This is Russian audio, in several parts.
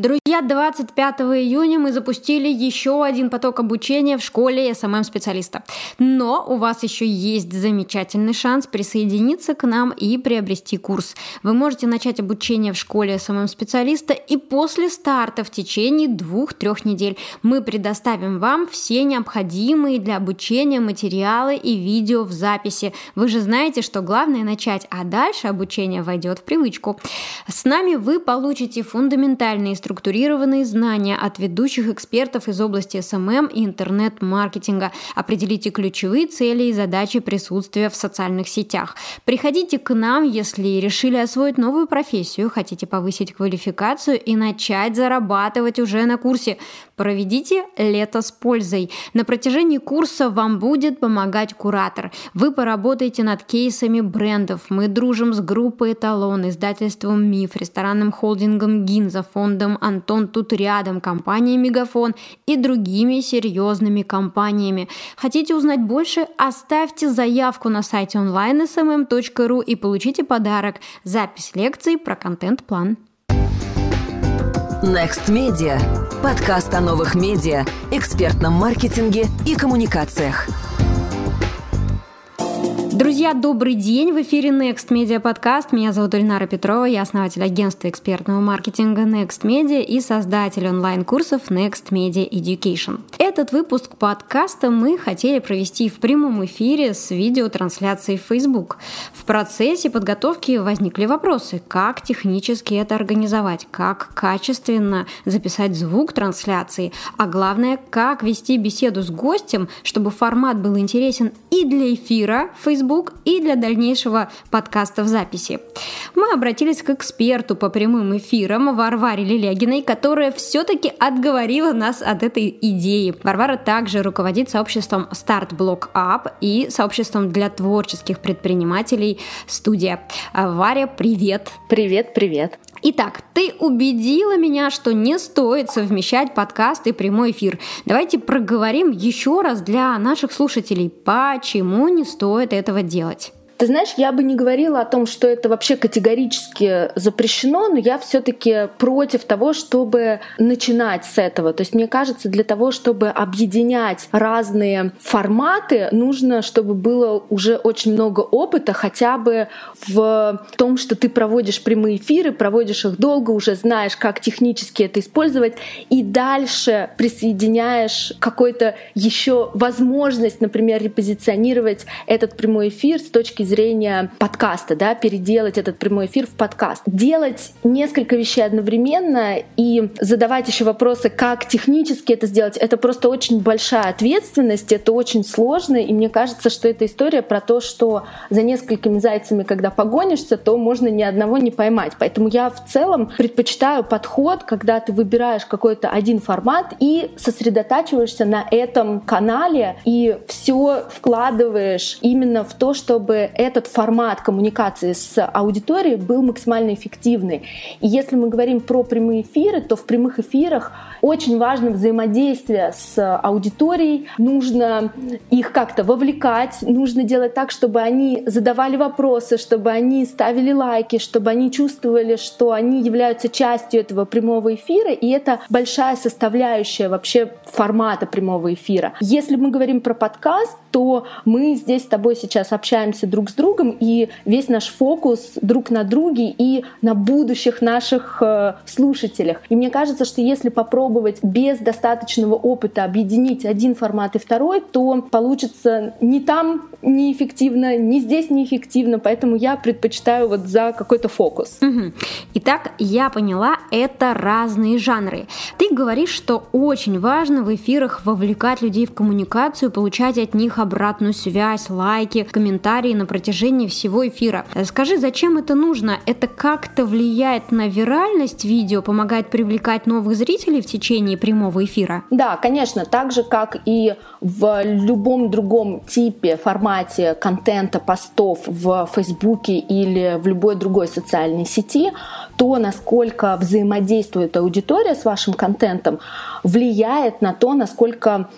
Друзья, 25 июня мы запустили еще один поток обучения в школе SMM-специалиста. Но у вас еще есть замечательный шанс присоединиться к нам и приобрести курс. Вы можете начать обучение в школе SMM-специалиста и после старта в течение двух-трех недель мы предоставим вам все необходимые для обучения материалы и видео в записи. Вы же знаете, что главное начать, а дальше обучение войдет в привычку. С нами вы получите фундаментальные инструменты структурированные знания от ведущих экспертов из области SMM и интернет-маркетинга. Определите ключевые цели и задачи присутствия в социальных сетях. Приходите к нам, если решили освоить новую профессию, хотите повысить квалификацию и начать зарабатывать уже на курсе. Проведите лето с пользой. На протяжении курса вам будет помогать куратор. Вы поработаете над кейсами брендов. Мы дружим с группой «Эталон», издательством «Миф», ресторанным холдингом «Гинза», фондом Антон тут рядом, компания Мегафон и другими серьезными компаниями. Хотите узнать больше? Оставьте заявку на сайте onlinesmm.ru и получите подарок – запись лекций про контент-план. Next Media. Подкаст о новых медиа, экспертном маркетинге и коммуникациях. Друзья, добрый день! В эфире Next Media подкаст. Меня зовут Ильнара Петрова, я основатель агентства экспертного маркетинга Next Media и создатель онлайн-курсов Next Media Education. Этот выпуск подкаста мы хотели провести в прямом эфире с видеотрансляцией в Facebook. В процессе подготовки возникли вопросы, как технически это организовать, как качественно записать звук трансляции, а главное, как вести беседу с гостем, чтобы формат был интересен и для эфира Facebook, Facebook и для дальнейшего подкаста в записи. Мы обратились к эксперту по прямым эфирам Варваре Лилягиной, которая все-таки отговорила нас от этой идеи. Варвара также руководит сообществом Start Block Up и сообществом для творческих предпринимателей «Студия». Варя, привет! Привет, привет! Итак, ты убедила меня, что не стоит совмещать подкаст и прямой эфир. Давайте проговорим еще раз для наших слушателей, почему не стоит этого делать. Ты знаешь, я бы не говорила о том, что это вообще категорически запрещено, но я все-таки против того, чтобы начинать с этого. То есть мне кажется, для того, чтобы объединять разные форматы, нужно, чтобы было уже очень много опыта, хотя бы в том, что ты проводишь прямые эфиры, проводишь их долго, уже знаешь, как технически это использовать, и дальше присоединяешь какой-то еще возможность, например, репозиционировать этот прямой эфир с точки зрения подкаста, да, переделать этот прямой эфир в подкаст. Делать несколько вещей одновременно и задавать еще вопросы, как технически это сделать, это просто очень большая ответственность, это очень сложно, и мне кажется, что эта история про то, что за несколькими зайцами, когда погонишься, то можно ни одного не поймать. Поэтому я в целом предпочитаю подход, когда ты выбираешь какой-то один формат и сосредотачиваешься на этом канале и все вкладываешь именно в то, чтобы этот формат коммуникации с аудиторией был максимально эффективный. И если мы говорим про прямые эфиры, то в прямых эфирах очень важно взаимодействие с аудиторией, нужно их как-то вовлекать, нужно делать так, чтобы они задавали вопросы, чтобы они ставили лайки, чтобы они чувствовали, что они являются частью этого прямого эфира, и это большая составляющая вообще формата прямого эфира. Если мы говорим про подкаст, то мы здесь с тобой сейчас общаемся друг с другом, и весь наш фокус друг на друге и на будущих наших э, слушателях. И мне кажется, что если попробовать без достаточного опыта объединить один формат и второй, то получится не там неэффективно, не здесь неэффективно, поэтому я предпочитаю вот за какой-то фокус. Угу. Итак, я поняла, это разные жанры. Ты говоришь, что очень важно в эфирах вовлекать людей в коммуникацию, получать от них обратную связь, лайки, комментарии на протяжении всего эфира. Скажи, зачем это нужно? Это как-то влияет на виральность видео, помогает привлекать новых зрителей в течение прямого эфира? Да, конечно, так же, как и в любом другом типе, формате контента, постов в Фейсбуке или в любой другой социальной сети, то, насколько взаимодействует аудитория с вашим контентом, влияет на то, насколько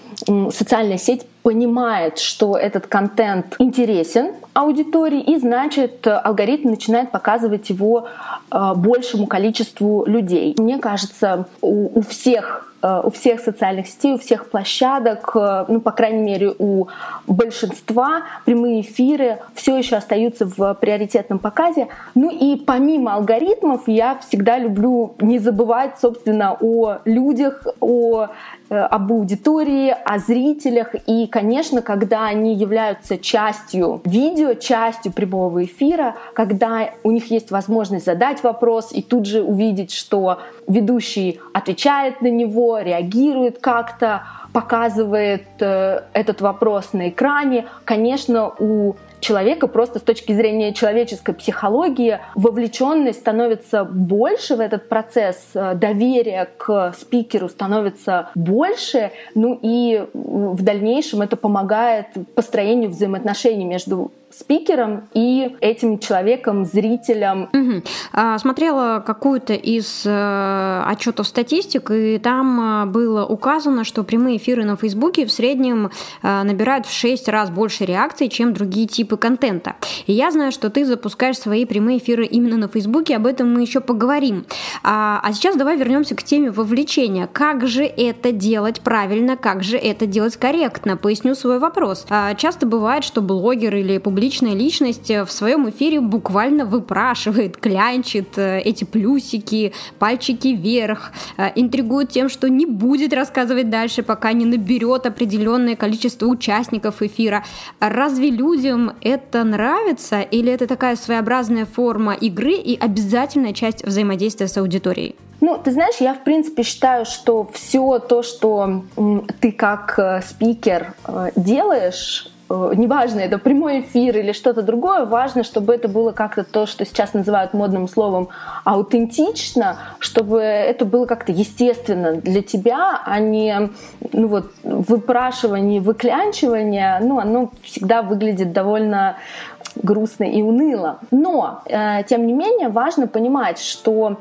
социальная сеть понимает, что этот контент интересен аудитории, и значит алгоритм начинает показывать его э, большему количеству людей. Мне кажется, у, у всех Э, у всех социальных сетей, у всех площадок, э, ну, по крайней мере, у большинства прямые эфиры все еще остаются в приоритетном показе. Ну и помимо алгоритмов, я всегда люблю не забывать, собственно, о людях, о Э, об аудитории, о зрителях. И, конечно, когда они являются частью видео, частью прямого эфира, когда у них есть возможность задать вопрос и тут же увидеть, что ведущий отвечает на него, реагирует как-то, показывает э, этот вопрос на экране, конечно, у человека просто с точки зрения человеческой психологии вовлеченность становится больше в этот процесс, э, доверие к спикеру становится больше, ну и в дальнейшем это помогает построению взаимоотношений между спикером и этим человеком, зрителем. Угу. Смотрела какую-то из э, отчетов статистик, и там э, было указано, что прямые эфиры на Фейсбуке в среднем э, набирают в 6 раз больше реакций, чем другие типы контента. И я знаю, что ты запускаешь свои прямые эфиры именно на Фейсбуке, об этом мы еще поговорим. А, а сейчас давай вернемся к теме вовлечения. Как же это делать правильно, как же это делать корректно? Поясню свой вопрос. А, часто бывает, что блогер или публикация публичная личность э, в своем эфире буквально выпрашивает, клянчит э, эти плюсики, пальчики вверх, э, интригует тем, что не будет рассказывать дальше, пока не наберет определенное количество участников эфира. Разве людям это нравится или это такая своеобразная форма игры и обязательная часть взаимодействия с аудиторией? Ну, ты знаешь, я в принципе считаю, что все то, что ты как спикер делаешь, неважно, это прямой эфир или что-то другое, важно, чтобы это было как-то то, что сейчас называют модным словом аутентично, чтобы это было как-то естественно для тебя, а не ну вот, выпрашивание, выклянчивание, ну, оно всегда выглядит довольно грустно и уныло. Но, э, тем не менее, важно понимать, что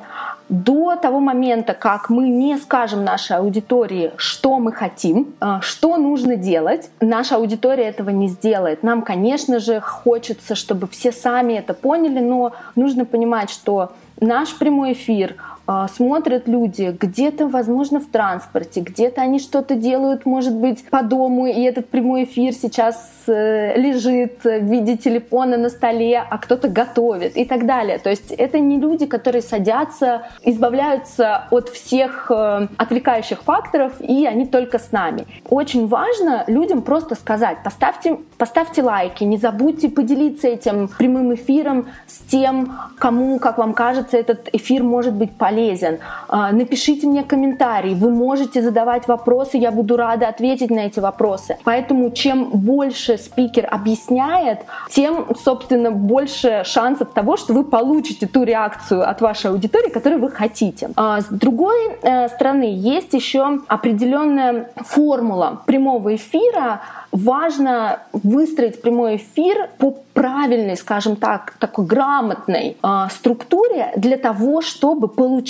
до того момента, как мы не скажем нашей аудитории, что мы хотим, э, что нужно делать, наша аудитория этого не сделает. Нам, конечно же, хочется, чтобы все сами это поняли, но нужно понимать, что наш прямой эфир — а, смотрят люди где-то, возможно, в транспорте, где-то они что-то делают, может быть, по дому, и этот прямой эфир сейчас э, лежит в виде телефона на столе, а кто-то готовит и так далее. То есть это не люди, которые садятся, избавляются от всех э, отвлекающих факторов, и они только с нами. Очень важно людям просто сказать, поставьте, поставьте лайки, не забудьте поделиться этим прямым эфиром с тем, кому, как вам кажется, этот эфир может быть полезен полезен. А, напишите мне комментарий, вы можете задавать вопросы, я буду рада ответить на эти вопросы. Поэтому чем больше спикер объясняет, тем, собственно, больше шансов того, что вы получите ту реакцию от вашей аудитории, которую вы хотите. А, с другой э, стороны, есть еще определенная формула прямого эфира, важно выстроить прямой эфир по правильной, скажем так, такой грамотной э, структуре для того, чтобы получить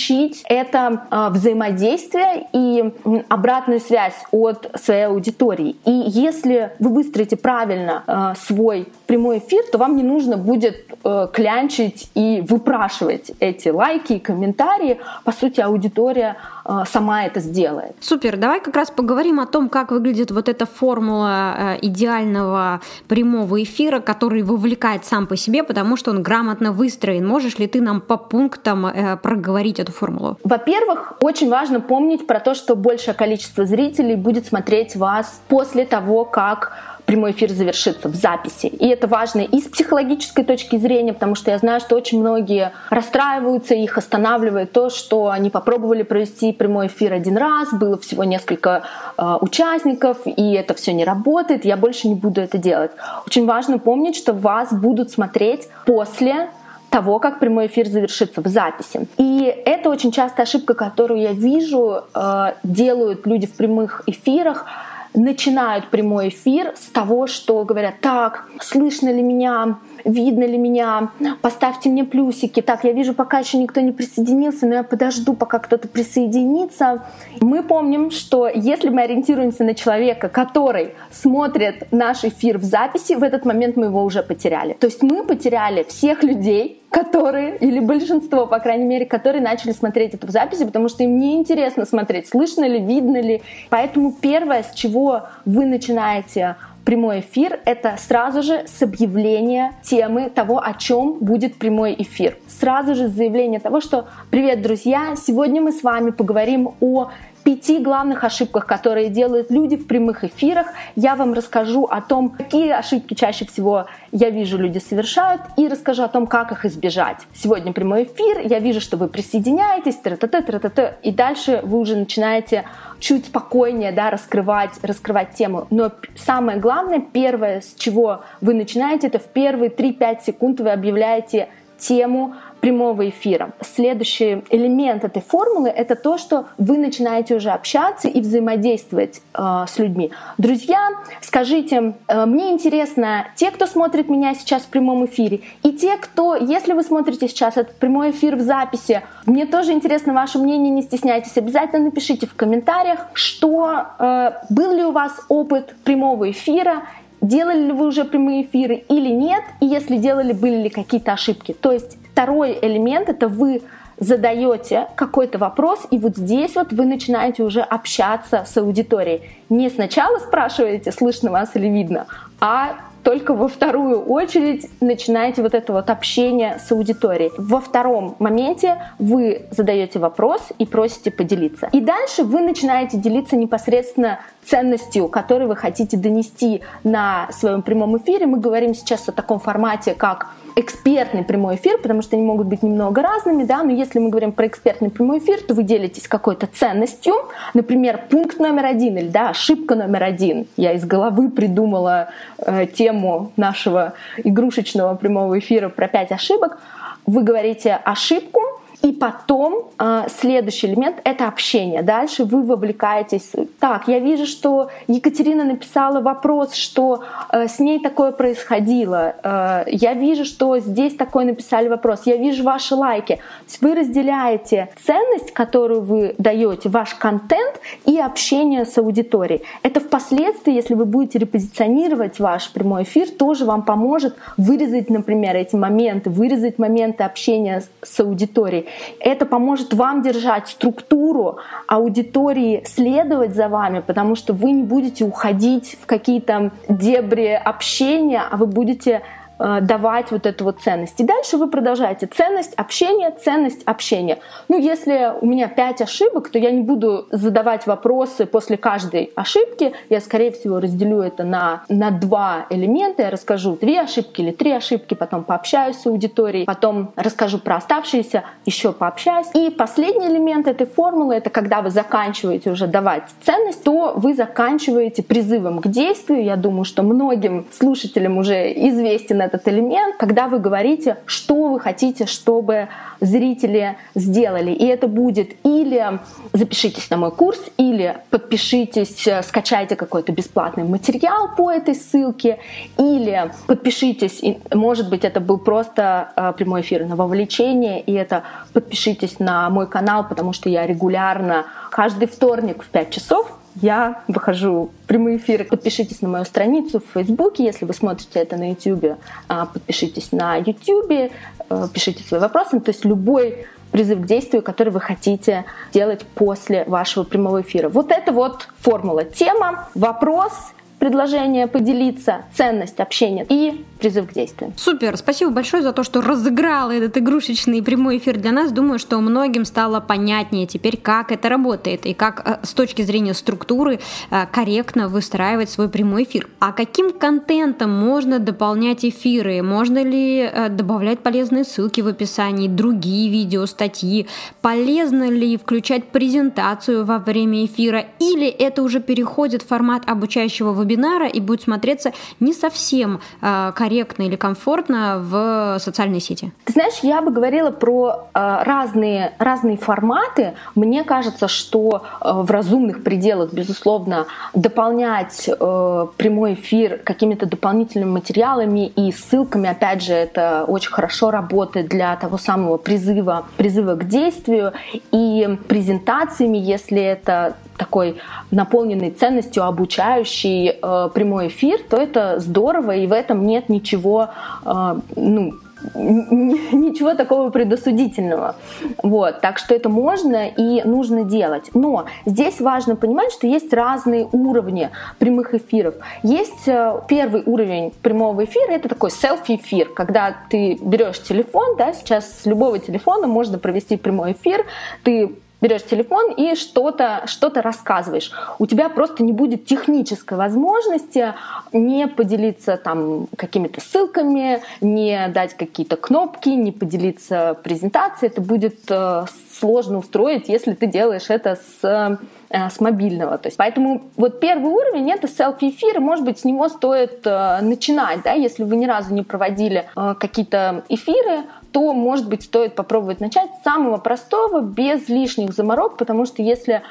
это э, взаимодействие и обратную связь от своей аудитории. И если вы выстроите правильно э, свой прямой эфир, то вам не нужно будет э, клянчить и выпрашивать эти лайки и комментарии. По сути, аудитория э, сама это сделает. Супер. Давай как раз поговорим о том, как выглядит вот эта формула э, идеального прямого эфира, который вовлекает сам по себе, потому что он грамотно выстроен. Можешь ли ты нам по пунктам э, проговорить эту формулу? Во-первых, очень важно помнить про то, что большее количество зрителей будет смотреть вас после того, как прямой эфир завершится в записи. И это важно и с психологической точки зрения, потому что я знаю, что очень многие расстраиваются, их останавливает то, что они попробовали провести прямой эфир один раз, было всего несколько э, участников, и это все не работает, я больше не буду это делать. Очень важно помнить, что вас будут смотреть после того, как прямой эфир завершится в записи. И это очень частая ошибка, которую я вижу, э, делают люди в прямых эфирах начинают прямой эфир с того, что говорят, так, слышно ли меня, видно ли меня, поставьте мне плюсики. Так, я вижу, пока еще никто не присоединился, но я подожду, пока кто-то присоединится. Мы помним, что если мы ориентируемся на человека, который смотрит наш эфир в записи, в этот момент мы его уже потеряли. То есть мы потеряли всех людей, которые, или большинство, по крайней мере, которые начали смотреть это в записи, потому что им не интересно смотреть, слышно ли, видно ли. Поэтому первое, с чего вы начинаете прямой эфир, это сразу же с объявления темы того, о чем будет прямой эфир. Сразу же заявление того, что «Привет, друзья! Сегодня мы с вами поговорим о пяти главных ошибках, которые делают люди в прямых эфирах. Я вам расскажу о том, какие ошибки чаще всего я вижу люди совершают, и расскажу о том, как их избежать. Сегодня прямой эфир, я вижу, что вы присоединяетесь, тра -та -та, тра -та -та, и дальше вы уже начинаете чуть спокойнее да, раскрывать, раскрывать тему. Но самое главное, первое, с чего вы начинаете, это в первые 3-5 секунд вы объявляете тему прямого эфира. Следующий элемент этой формулы — это то, что вы начинаете уже общаться и взаимодействовать э, с людьми. Друзья, скажите, э, мне интересно, те, кто смотрит меня сейчас в прямом эфире, и те, кто, если вы смотрите сейчас этот прямой эфир в записи, мне тоже интересно ваше мнение, не стесняйтесь, обязательно напишите в комментариях, что э, был ли у вас опыт прямого эфира, делали ли вы уже прямые эфиры или нет, и если делали, были ли какие-то ошибки. То есть второй элемент это вы задаете какой-то вопрос, и вот здесь вот вы начинаете уже общаться с аудиторией. Не сначала спрашиваете, слышно вас или видно, а только во вторую очередь начинаете вот это вот общение с аудиторией. Во втором моменте вы задаете вопрос и просите поделиться. И дальше вы начинаете делиться непосредственно ценностью, которую вы хотите донести на своем прямом эфире. Мы говорим сейчас о таком формате, как экспертный прямой эфир, потому что они могут быть немного разными, да, но если мы говорим про экспертный прямой эфир, то вы делитесь какой-то ценностью, например, пункт номер один или, да, ошибка номер один. Я из головы придумала э, тему нашего игрушечного прямого эфира про пять ошибок. Вы говорите ошибку, и потом э, следующий элемент — это общение. Дальше вы вовлекаетесь. Так, я вижу, что Екатерина написала вопрос, что э, с ней такое происходило. Э, я вижу, что здесь такой написали вопрос. Я вижу ваши лайки. Вы разделяете ценность, которую вы даете, ваш контент и общение с аудиторией. Это впоследствии, если вы будете репозиционировать ваш прямой эфир, тоже вам поможет вырезать, например, эти моменты, вырезать моменты общения с аудиторией. Это поможет вам держать структуру аудитории, следовать за вами, потому что вы не будете уходить в какие-то дебри общения, а вы будете давать вот эту вот ценность. И дальше вы продолжаете ценность общения, ценность общения. Ну, если у меня пять ошибок, то я не буду задавать вопросы после каждой ошибки. Я, скорее всего, разделю это на, на два элемента. Я расскажу две ошибки или три ошибки, потом пообщаюсь с аудиторией, потом расскажу про оставшиеся, еще пообщаюсь. И последний элемент этой формулы — это когда вы заканчиваете уже давать ценность, то вы заканчиваете призывом к действию. Я думаю, что многим слушателям уже известен этот элемент, когда вы говорите, что вы хотите, чтобы зрители сделали. И это будет или запишитесь на мой курс, или подпишитесь, э, скачайте какой-то бесплатный материал по этой ссылке, или подпишитесь, и, может быть, это был просто э, прямой эфир на вовлечение, и это подпишитесь на мой канал, потому что я регулярно каждый вторник в 5 часов я выхожу в прямые эфиры. Подпишитесь на мою страницу в Фейсбуке, если вы смотрите это на Ютубе. А, подпишитесь на Ютубе, э, пишите свои вопросы. То есть любой призыв к действию, который вы хотите делать после вашего прямого эфира. Вот это вот формула. Тема, вопрос, предложение поделиться, ценность общения и призыв к действию. Супер, спасибо большое за то, что разыграл этот игрушечный прямой эфир для нас. Думаю, что многим стало понятнее теперь, как это работает и как э, с точки зрения структуры э, корректно выстраивать свой прямой эфир. А каким контентом можно дополнять эфиры? Можно ли э, добавлять полезные ссылки в описании, другие видео, статьи? Полезно ли включать презентацию во время эфира? Или это уже переходит в формат обучающего вебинара? Вебинара и будет смотреться не совсем э, корректно или комфортно в социальной сети? Ты знаешь, я бы говорила про э, разные, разные форматы. Мне кажется, что э, в разумных пределах, безусловно, дополнять э, прямой эфир какими-то дополнительными материалами и ссылками, опять же, это очень хорошо работает для того самого призыва, призыва к действию и презентациями, если это такой наполненный ценностью, обучающий э, прямой эфир, то это здорово, и в этом нет ничего, э, ну, ничего такого предосудительного. Вот, так что это можно и нужно делать. Но здесь важно понимать, что есть разные уровни прямых эфиров. Есть э, первый уровень прямого эфира, это такой селфи-эфир, когда ты берешь телефон, да, сейчас с любого телефона можно провести прямой эфир, ты берешь телефон и что-то что рассказываешь. У тебя просто не будет технической возможности не поделиться там какими-то ссылками, не дать какие-то кнопки, не поделиться презентацией. Это будет э, сложно устроить, если ты делаешь это с э, с мобильного. То есть, поэтому вот первый уровень это селфи-эфир, может быть, с него стоит э, начинать, да, если вы ни разу не проводили э, какие-то эфиры, то, может быть, стоит попробовать начать с самого простого, без лишних заморок, потому что если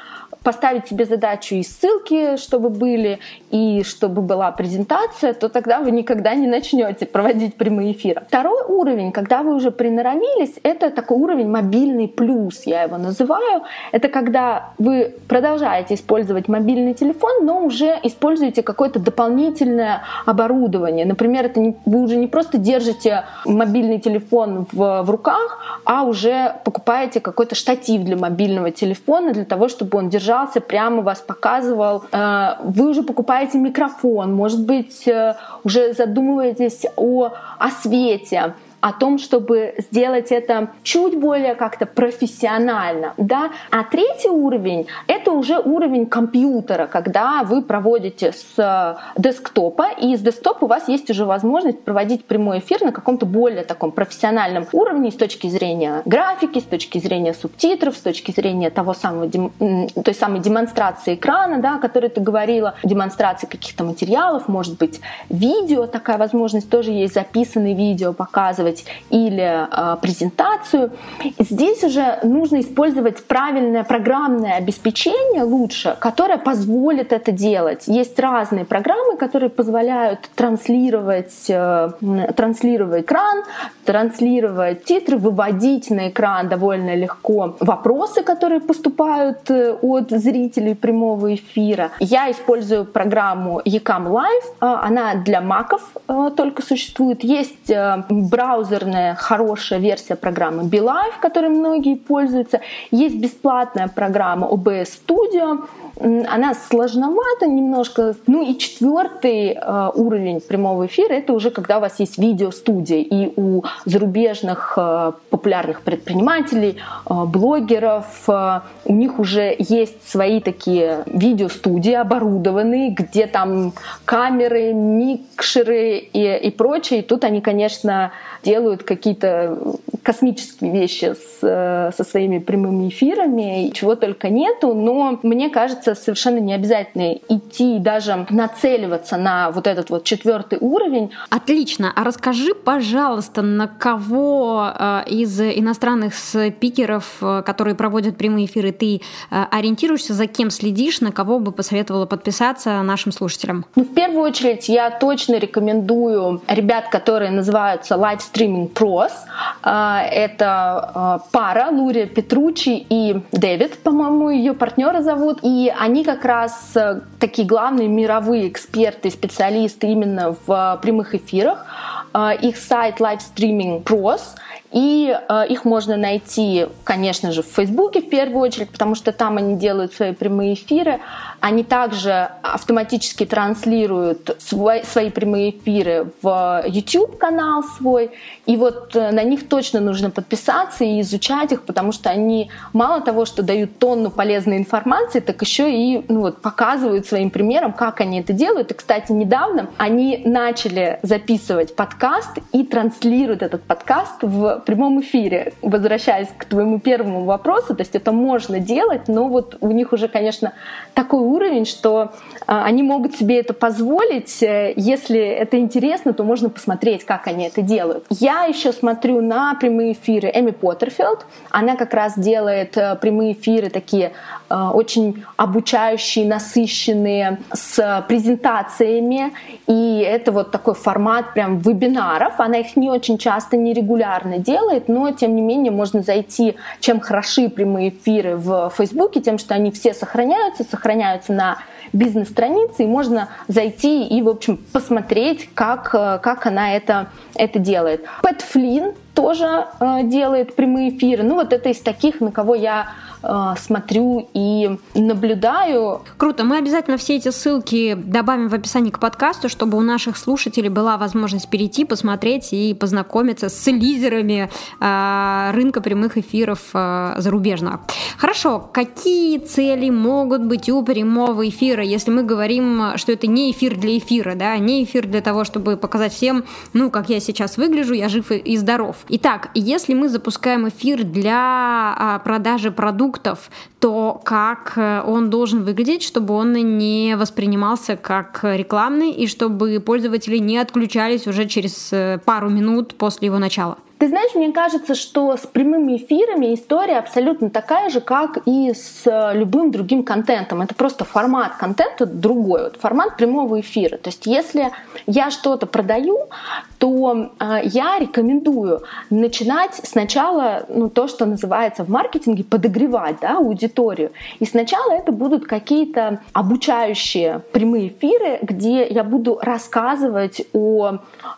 поставить себе задачу и ссылки, чтобы были, и чтобы была презентация, то тогда вы никогда не начнете проводить прямые эфиры. Второй уровень, когда вы уже приноровились, это такой уровень мобильный плюс, я его называю. Это когда вы продолжаете использовать мобильный телефон, но уже используете какое-то дополнительное оборудование. Например, это не, вы уже не просто держите мобильный телефон в, в руках, а уже покупаете какой-то штатив для мобильного телефона для того, чтобы он держал держался, прямо вас показывал. Э, вы уже покупаете микрофон, может быть, э, уже задумываетесь о, о свете о том, чтобы сделать это чуть более как-то профессионально, да. А третий уровень — это уже уровень компьютера, когда вы проводите с э, десктопа, и с десктопа у вас есть уже возможность проводить прямой эфир на каком-то более таком профессиональном уровне с точки зрения графики, с точки зрения субтитров, с точки зрения того самого, той самой демонстрации экрана, да, о которой ты говорила, демонстрации каких-то материалов, может быть, видео, такая возможность тоже есть, записанные видео показывать, делать или э, презентацию. Здесь уже нужно использовать правильное программное обеспечение лучше, которое позволит это делать. Есть разные программы, которые позволяют транслировать, э, транслировать экран, транслировать титры, выводить на экран довольно легко вопросы, которые поступают э, от зрителей прямого эфира. Я использую программу Ecam Live, э, она для маков э, только существует. Есть браузер браузерная хорошая версия программы BeLive, которой многие пользуются. Есть бесплатная программа OBS Studio, она сложновата немножко. Ну и четвертый э, уровень прямого эфира это уже когда у вас есть видеостудия. И у зарубежных э, популярных предпринимателей, э, блогеров, э, у них уже есть свои такие видеостудии оборудованные, где там камеры, микшеры и, и прочее. И тут они, конечно, делают какие-то космические вещи с, э, со своими прямыми эфирами, чего только нету, но мне кажется, совершенно не обязательно идти и даже нацеливаться на вот этот вот четвертый уровень. Отлично. А расскажи, пожалуйста, на кого э, из иностранных спикеров, э, которые проводят прямые эфиры, ты ориентируешься, за кем следишь, на кого бы посоветовала подписаться нашим слушателям? Ну, в первую очередь, я точно рекомендую ребят, которые называются Live Streaming Pros. Это Э, пара Лурия Петручи и Дэвид, по-моему, ее партнера зовут. И они как раз э, такие главные мировые эксперты, специалисты именно в прямых эфирах. Э, их сайт Live Streaming Pros — и э, их можно найти, конечно же, в Фейсбуке в первую очередь, потому что там они делают свои прямые эфиры. Они также автоматически транслируют свой, свои прямые эфиры в YouTube канал свой. И вот э, на них точно нужно подписаться и изучать их, потому что они мало того, что дают тонну полезной информации, так еще и ну, вот, показывают своим примером, как они это делают. И, кстати, недавно они начали записывать подкаст и транслируют этот подкаст в прямом эфире, возвращаясь к твоему первому вопросу, то есть это можно делать, но вот у них уже, конечно, такой уровень, что а, они могут себе это позволить. Э, если это интересно, то можно посмотреть, как они это делают. Я еще смотрю на прямые эфиры Эми Поттерфилд. Она как раз делает э, прямые эфиры такие очень обучающие, насыщенные, с презентациями. И это вот такой формат прям вебинаров. Она их не очень часто, нерегулярно делает, но тем не менее можно зайти, чем хороши прямые эфиры в Фейсбуке, тем, что они все сохраняются, сохраняются на бизнес-странице, и можно зайти и, в общем, посмотреть, как, как она это, это делает. Пэт Флинн тоже э, делает прямые эфиры. Ну, вот это из таких, на кого я Э, смотрю и наблюдаю. Круто. Мы обязательно все эти ссылки добавим в описании к подкасту, чтобы у наших слушателей была возможность перейти, посмотреть и познакомиться с лидерами э, рынка прямых эфиров э, зарубежного. Хорошо. Какие цели могут быть у прямого эфира, если мы говорим, что это не эфир для эфира, да, не эфир для того, чтобы показать всем, ну, как я сейчас выгляжу, я жив и здоров. Итак, если мы запускаем эфир для продажи продуктов, продуктов, то как э, он должен выглядеть, чтобы он не воспринимался как рекламный и чтобы пользователи не отключались уже через э, пару минут после его начала. Ты знаешь, мне кажется, что с прямыми эфирами история абсолютно такая же, как и с э, любым другим контентом. Это просто формат контента другой, вот формат прямого эфира. То есть если я что-то продаю, то э, я рекомендую начинать сначала ну, то, что называется в маркетинге подогревать да, аудиторию. И сначала это будут какие-то обучающие прямые эфиры, где я буду рассказывать о, э,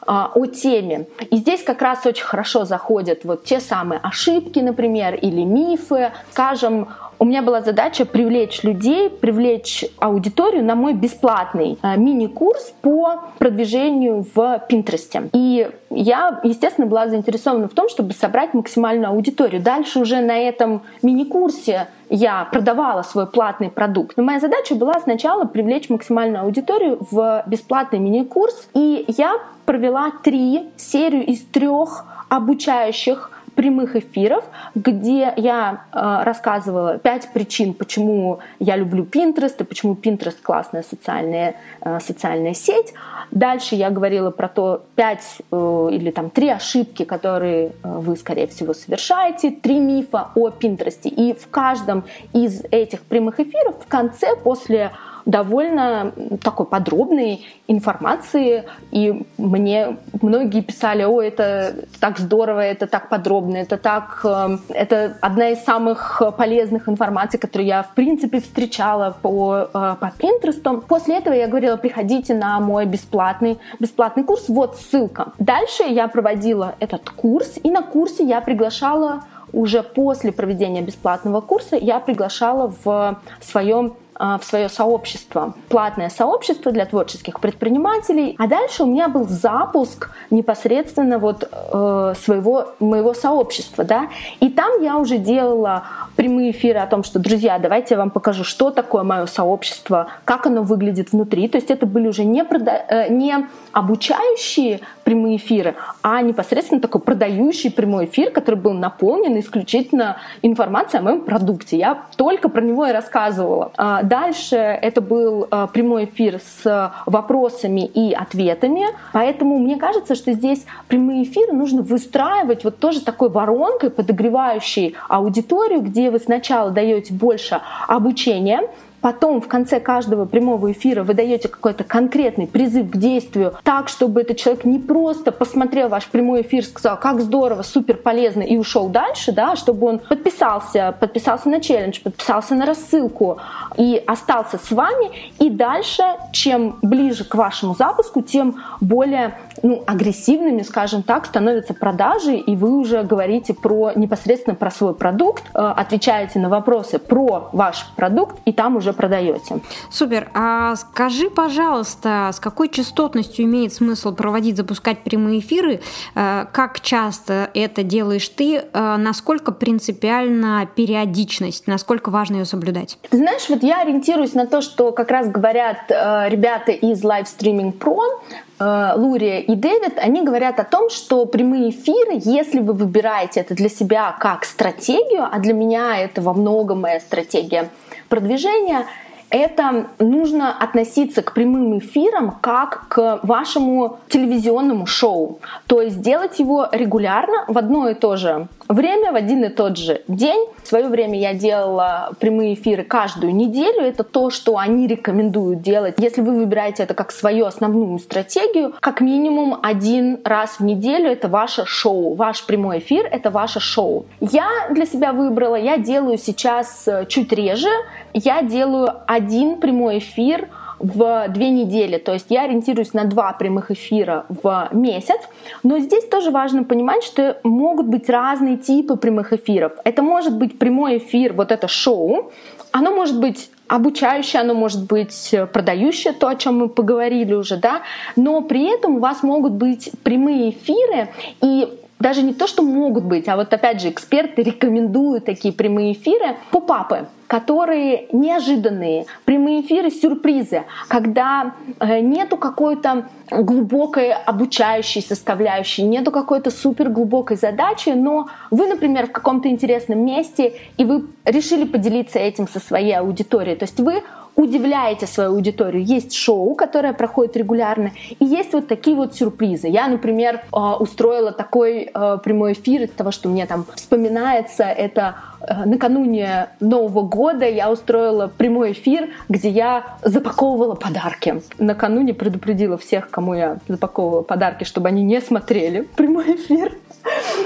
о теме. И здесь как раз очень хорошо заходят вот те самые ошибки, например, или мифы. Скажем, у меня была задача привлечь людей, привлечь аудиторию на мой бесплатный э, мини-курс по продвижению в Пинтересте. И я, естественно, была заинтересована в том, чтобы собрать максимальную аудиторию. Дальше уже на этом мини-курсе я продавала свой платный продукт. Но моя задача была сначала привлечь максимальную аудиторию в бесплатный мини-курс. И я провела три серию из трех обучающих прямых эфиров, где я э, рассказывала пять причин, почему я люблю Pinterest и почему Pinterest классная социальная, э, социальная сеть. Дальше я говорила про то пять э, или там три ошибки, которые э, вы, скорее всего, совершаете, три мифа о Pinterest. И в каждом из этих прямых эфиров в конце, после довольно такой подробной информации, и мне многие писали, о, это так здорово, это так подробно, это так, э, это одна из самых полезных информаций, которую я, в принципе, встречала по, э, по Pinterest. После этого я говорила, приходите на мой бесплатный, бесплатный курс, вот ссылка. Дальше я проводила этот курс, и на курсе я приглашала уже после проведения бесплатного курса я приглашала в своем в свое сообщество, платное сообщество для творческих предпринимателей. А дальше у меня был запуск непосредственно вот э, своего моего сообщества, да. И там я уже делала прямые эфиры о том, что, друзья, давайте я вам покажу, что такое мое сообщество, как оно выглядит внутри. То есть это были уже не, прода- э, не обучающие прямые эфиры, а непосредственно такой продающий прямой эфир, который был наполнен исключительно информацией о моем продукте. Я только про него и рассказывала. Дальше. Это был э, прямой эфир с вопросами и ответами, поэтому мне кажется, что здесь прямые эфиры нужно выстраивать вот тоже такой воронкой, подогревающей аудиторию, где вы сначала даете больше обучения, Потом в конце каждого прямого эфира вы даете какой-то конкретный призыв к действию, так, чтобы этот человек не просто посмотрел ваш прямой эфир, сказал, как здорово, супер полезно и ушел дальше, да, чтобы он подписался, подписался на челлендж, подписался на рассылку и остался с вами. И дальше, чем ближе к вашему запуску, тем более ну, агрессивными, скажем так, становятся продажи, и вы уже говорите про непосредственно про свой продукт, э, отвечаете на вопросы про ваш продукт, и там уже продаете. Супер. А скажи, пожалуйста, с какой частотностью имеет смысл проводить, запускать прямые эфиры? Э, как часто это делаешь ты? Э, насколько принципиальна периодичность? Насколько важно ее соблюдать? Ты знаешь, вот я ориентируюсь на то, что как раз говорят ребята из Live Streaming Pro, Лурия и Дэвид, они говорят о том, что прямые эфиры, если вы выбираете это для себя как стратегию, а для меня это во многом моя стратегия продвижения, это нужно относиться к прямым эфирам как к вашему телевизионному шоу. То есть делать его регулярно в одно и то же время, в один и тот же день. В свое время я делала прямые эфиры каждую неделю. Это то, что они рекомендуют делать. Если вы выбираете это как свою основную стратегию, как минимум один раз в неделю это ваше шоу. Ваш прямой эфир — это ваше шоу. Я для себя выбрала, я делаю сейчас э, чуть реже. Я делаю один прямой эфир в две недели. То есть я ориентируюсь на два прямых эфира в месяц. Но здесь тоже важно понимать, что могут быть разные типы прямых эфиров. Это может быть прямой эфир, вот это шоу. Оно может быть обучающее, оно может быть продающее, то, о чем мы поговорили уже, да, но при этом у вас могут быть прямые эфиры, и даже не то, что могут быть, а вот опять же эксперты рекомендуют такие прямые эфиры, попапы, которые неожиданные, прямые эфиры, сюрпризы, когда э, нету какой-то глубокой обучающей составляющей, нету какой-то супер глубокой задачи, но вы, например, в каком-то интересном месте, и вы решили поделиться этим со своей аудиторией. То есть вы удивляете свою аудиторию. Есть шоу, которое проходит регулярно, и есть вот такие вот сюрпризы. Я, например, э, устроила такой э, прямой эфир из того, что мне там вспоминается, это накануне Нового года я устроила прямой эфир, где я запаковывала подарки. Накануне предупредила всех, кому я запаковывала подарки, чтобы они не смотрели прямой эфир.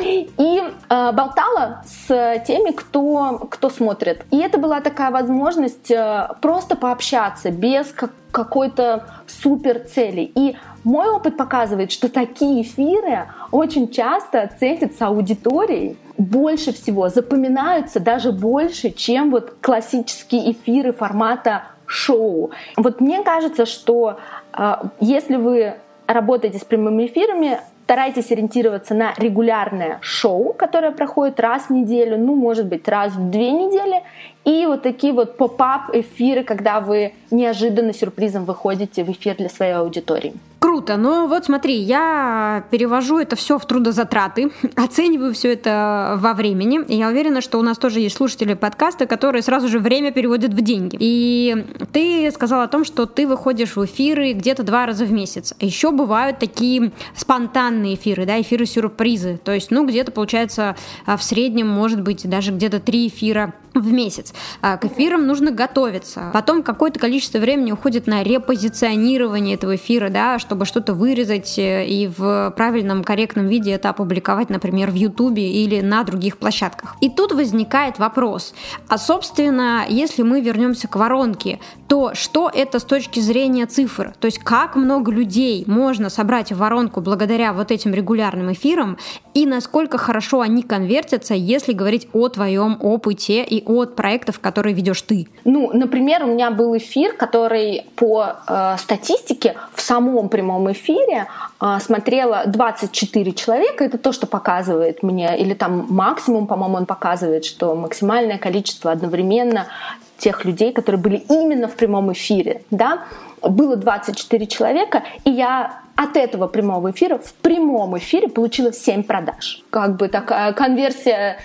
И э, болтала с теми, кто, кто смотрит. И это была такая возможность э, просто пообщаться без как, какой-то супер цели. И мой опыт показывает, что такие эфиры очень часто ценятся аудиторией больше всего, запоминаются даже больше, чем вот классические эфиры формата шоу. Вот мне кажется, что э, если вы работаете с прямыми эфирами, Старайтесь ориентироваться на регулярное шоу, которое проходит раз в неделю, ну, может быть, раз в две недели. И вот такие вот поп-ап эфиры, когда вы неожиданно сюрпризом выходите в эфир для своей аудитории. Круто, но вот смотри, я перевожу это все в трудозатраты, оцениваю все это во времени, и я уверена, что у нас тоже есть слушатели подкаста, которые сразу же время переводят в деньги. И ты сказала о том, что ты выходишь в эфиры где-то два раза в месяц. Еще бывают такие спонтанные эфиры, да, эфиры-сюрпризы, то есть, ну, где-то получается а, в среднем, может быть, даже где-то три эфира в месяц. А, к эфирам нужно готовиться. Потом какое-то количество времени уходит на репозиционирование этого эфира, да, чтобы что-то вырезать э, и в правильном, корректном виде это опубликовать, например, в Ютубе или на других площадках. И тут возникает вопрос, а собственно, если мы вернемся к воронке, то что это с точки зрения цифр? То есть как много людей можно собрать в воронку благодаря вот этим регулярным эфирам и насколько хорошо они конвертятся, если говорить о твоем опыте и от проектов, которые ведешь ты? Ну, например, у меня был эфир, который по э, статистике в самом прямом эфире э, смотрело 24 человека. Это то, что показывает мне, или там максимум, по-моему, он показывает, что максимальное количество одновременно тех людей, которые были именно в прямом эфире, да, было 24 человека, и я от этого прямого эфира в прямом эфире получила 7 продаж. Как бы такая конверсия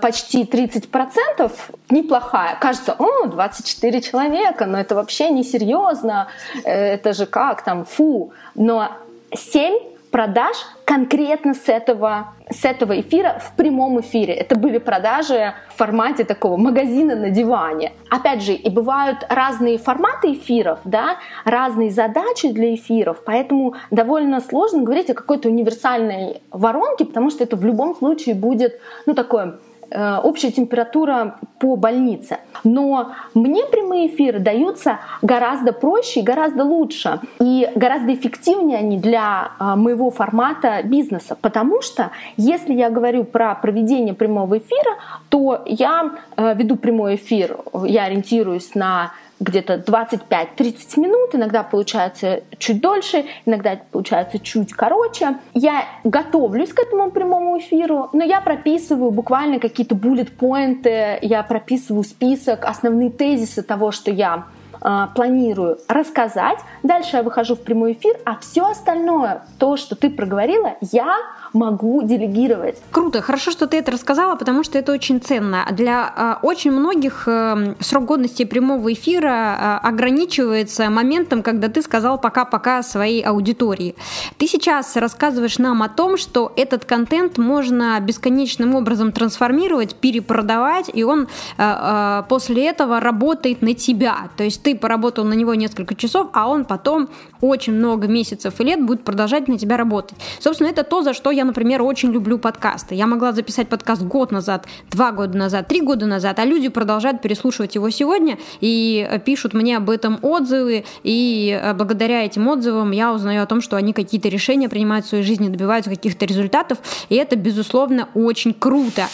почти 30% неплохая. Кажется, о, 24 человека, но это вообще несерьезно, э, это же как там, фу. Но 7 продаж конкретно с этого, с этого эфира в прямом эфире. Это были продажи в формате такого магазина на диване. Опять же, и бывают разные форматы эфиров, да, разные задачи для эфиров, поэтому довольно сложно говорить о какой-то универсальной воронке, потому что это в любом случае будет, ну, такое общая температура по больнице. Но мне прямые эфиры даются гораздо проще и гораздо лучше. И гораздо эффективнее они для э, моего формата бизнеса. Потому что если я говорю про проведение прямого эфира, то я э, веду прямой эфир, я ориентируюсь на где-то 25-30 минут, иногда получается чуть дольше, иногда получается чуть короче. Я готовлюсь к этому прямому эфиру, но я прописываю буквально какие-то bullet поинты я прописываю список, основные тезисы того, что я э, планирую рассказать. Дальше я выхожу в прямой эфир, а все остальное, то, что ты проговорила, я могу делегировать. Круто, хорошо, что ты это рассказала, потому что это очень ценно. Для э, очень многих э, срок годности прямого эфира э, ограничивается моментом, когда ты сказал пока-пока своей аудитории. Ты сейчас рассказываешь нам о том, что этот контент можно бесконечным образом трансформировать, перепродавать, и он э, после этого работает на тебя. То есть ты поработал на него несколько часов, а он потом очень много месяцев и лет будет продолжать на тебя работать. Собственно, это то, за что я например, очень люблю подкасты. Я могла записать подкаст год назад, два года назад, три года назад, а люди продолжают переслушивать его сегодня и э, пишут мне об этом отзывы, и э, благодаря этим отзывам я узнаю о том, что они какие-то решения принимают в своей жизни, добиваются каких-то результатов, и это, безусловно, очень круто.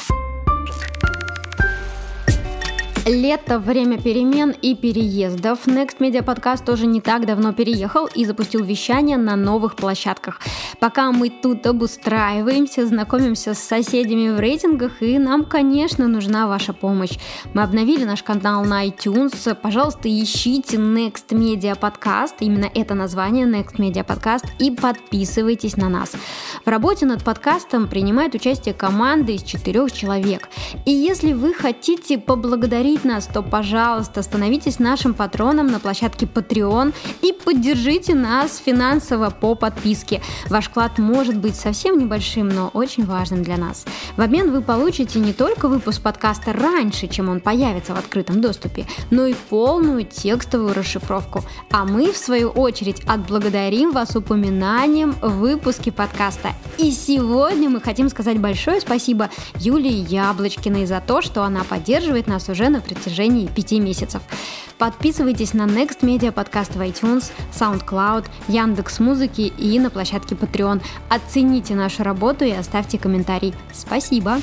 Лето, время перемен и переездов. Next Media Podcast тоже не так давно переехал и запустил вещание на новых площадках. Пока мы тут обустраиваемся, знакомимся с соседями в рейтингах, и нам, конечно, нужна ваша помощь. Мы обновили наш канал на iTunes. Пожалуйста, ищите Next Media Podcast, именно это название Next Media Podcast, и подписывайтесь на нас. В работе над подкастом принимает участие команда из четырех человек. И если вы хотите поблагодарить поддержить нас, то, пожалуйста, становитесь нашим патроном на площадке Patreon и поддержите нас финансово по подписке. Ваш вклад может быть совсем небольшим, но очень важным для нас. В обмен вы получите не только выпуск подкаста раньше, чем он появится в открытом доступе, но и полную текстовую расшифровку. А мы, в свою очередь, отблагодарим вас упоминанием в выпуске подкаста. И сегодня мы хотим сказать большое спасибо Юлии Яблочкиной за то, что она поддерживает нас уже на протяжении пяти месяцев. Подписывайтесь на Next Media подкаст в iTunes, SoundCloud, Яндекс Музыки и на площадке Patreon. Оцените нашу работу и оставьте комментарий. Спасибо!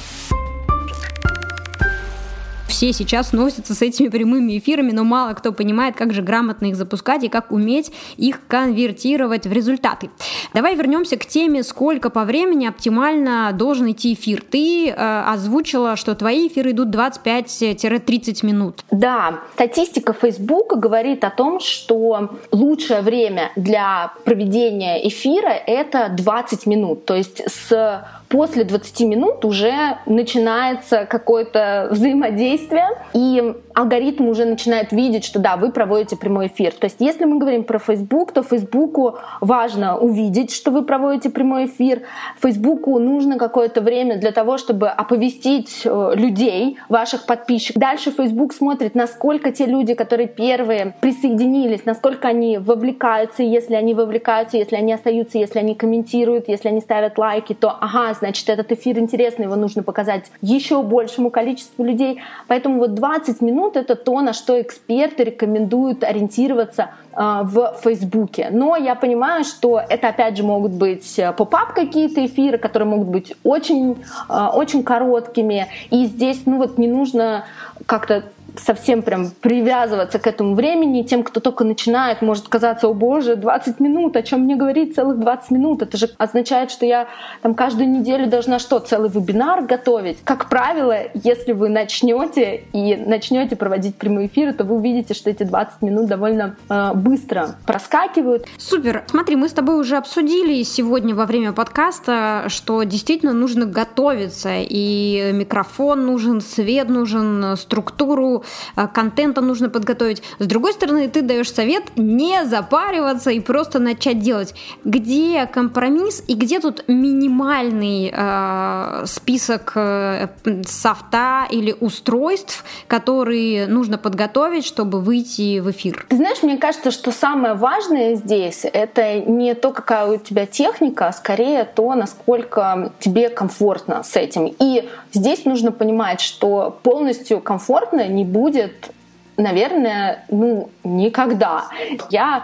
Все сейчас носятся с этими прямыми эфирами, но мало кто понимает, как же грамотно их запускать и как уметь их конвертировать в результаты. Давай вернемся к теме, сколько по времени оптимально должен идти эфир. Ты э, озвучила, что твои эфиры идут 25-30 минут. Да, статистика Facebook говорит о том, что лучшее время для проведения эфира это 20 минут. То есть с после 20 минут уже начинается какое-то взаимодействие, и алгоритм уже начинает видеть, что да, вы проводите прямой эфир. То есть если мы говорим про Facebook, то Фейсбуку важно увидеть, что вы проводите прямой эфир. Фейсбуку нужно какое-то время для того, чтобы оповестить э, людей, ваших подписчиков. Дальше Facebook смотрит, насколько те люди, которые первые присоединились, насколько они вовлекаются, если они вовлекаются, если они остаются, если они комментируют, если они ставят лайки, то ага, значит, этот эфир интересный, его нужно показать еще большему количеству людей. Поэтому вот 20 минут — это то, на что эксперты рекомендуют ориентироваться э, в Фейсбуке. Но я понимаю, что это, опять же, могут быть э, поп-ап какие-то эфиры, которые могут быть очень, э, очень короткими. И здесь, ну вот, не нужно как-то совсем прям привязываться к этому времени. Тем, кто только начинает, может казаться, о боже, 20 минут, о чем мне говорить целых 20 минут. Это же означает, что я там каждую неделю должна что, целый вебинар готовить. Как правило, если вы начнете и начнете проводить прямые эфиры, то вы увидите, что эти 20 минут довольно э, быстро проскакивают. Супер. Смотри, мы с тобой уже обсудили сегодня во время подкаста, что действительно нужно готовиться, и микрофон нужен, свет нужен, структуру контента нужно подготовить. С другой стороны, ты даешь совет не запариваться и просто начать делать. Где компромисс и где тут минимальный э, список э, софта или устройств, которые нужно подготовить, чтобы выйти в эфир? Знаешь, мне кажется, что самое важное здесь это не то, какая у тебя техника, а скорее то, насколько тебе комфортно с этим. И здесь нужно понимать, что полностью комфортно не будет, наверное, ну, никогда. Я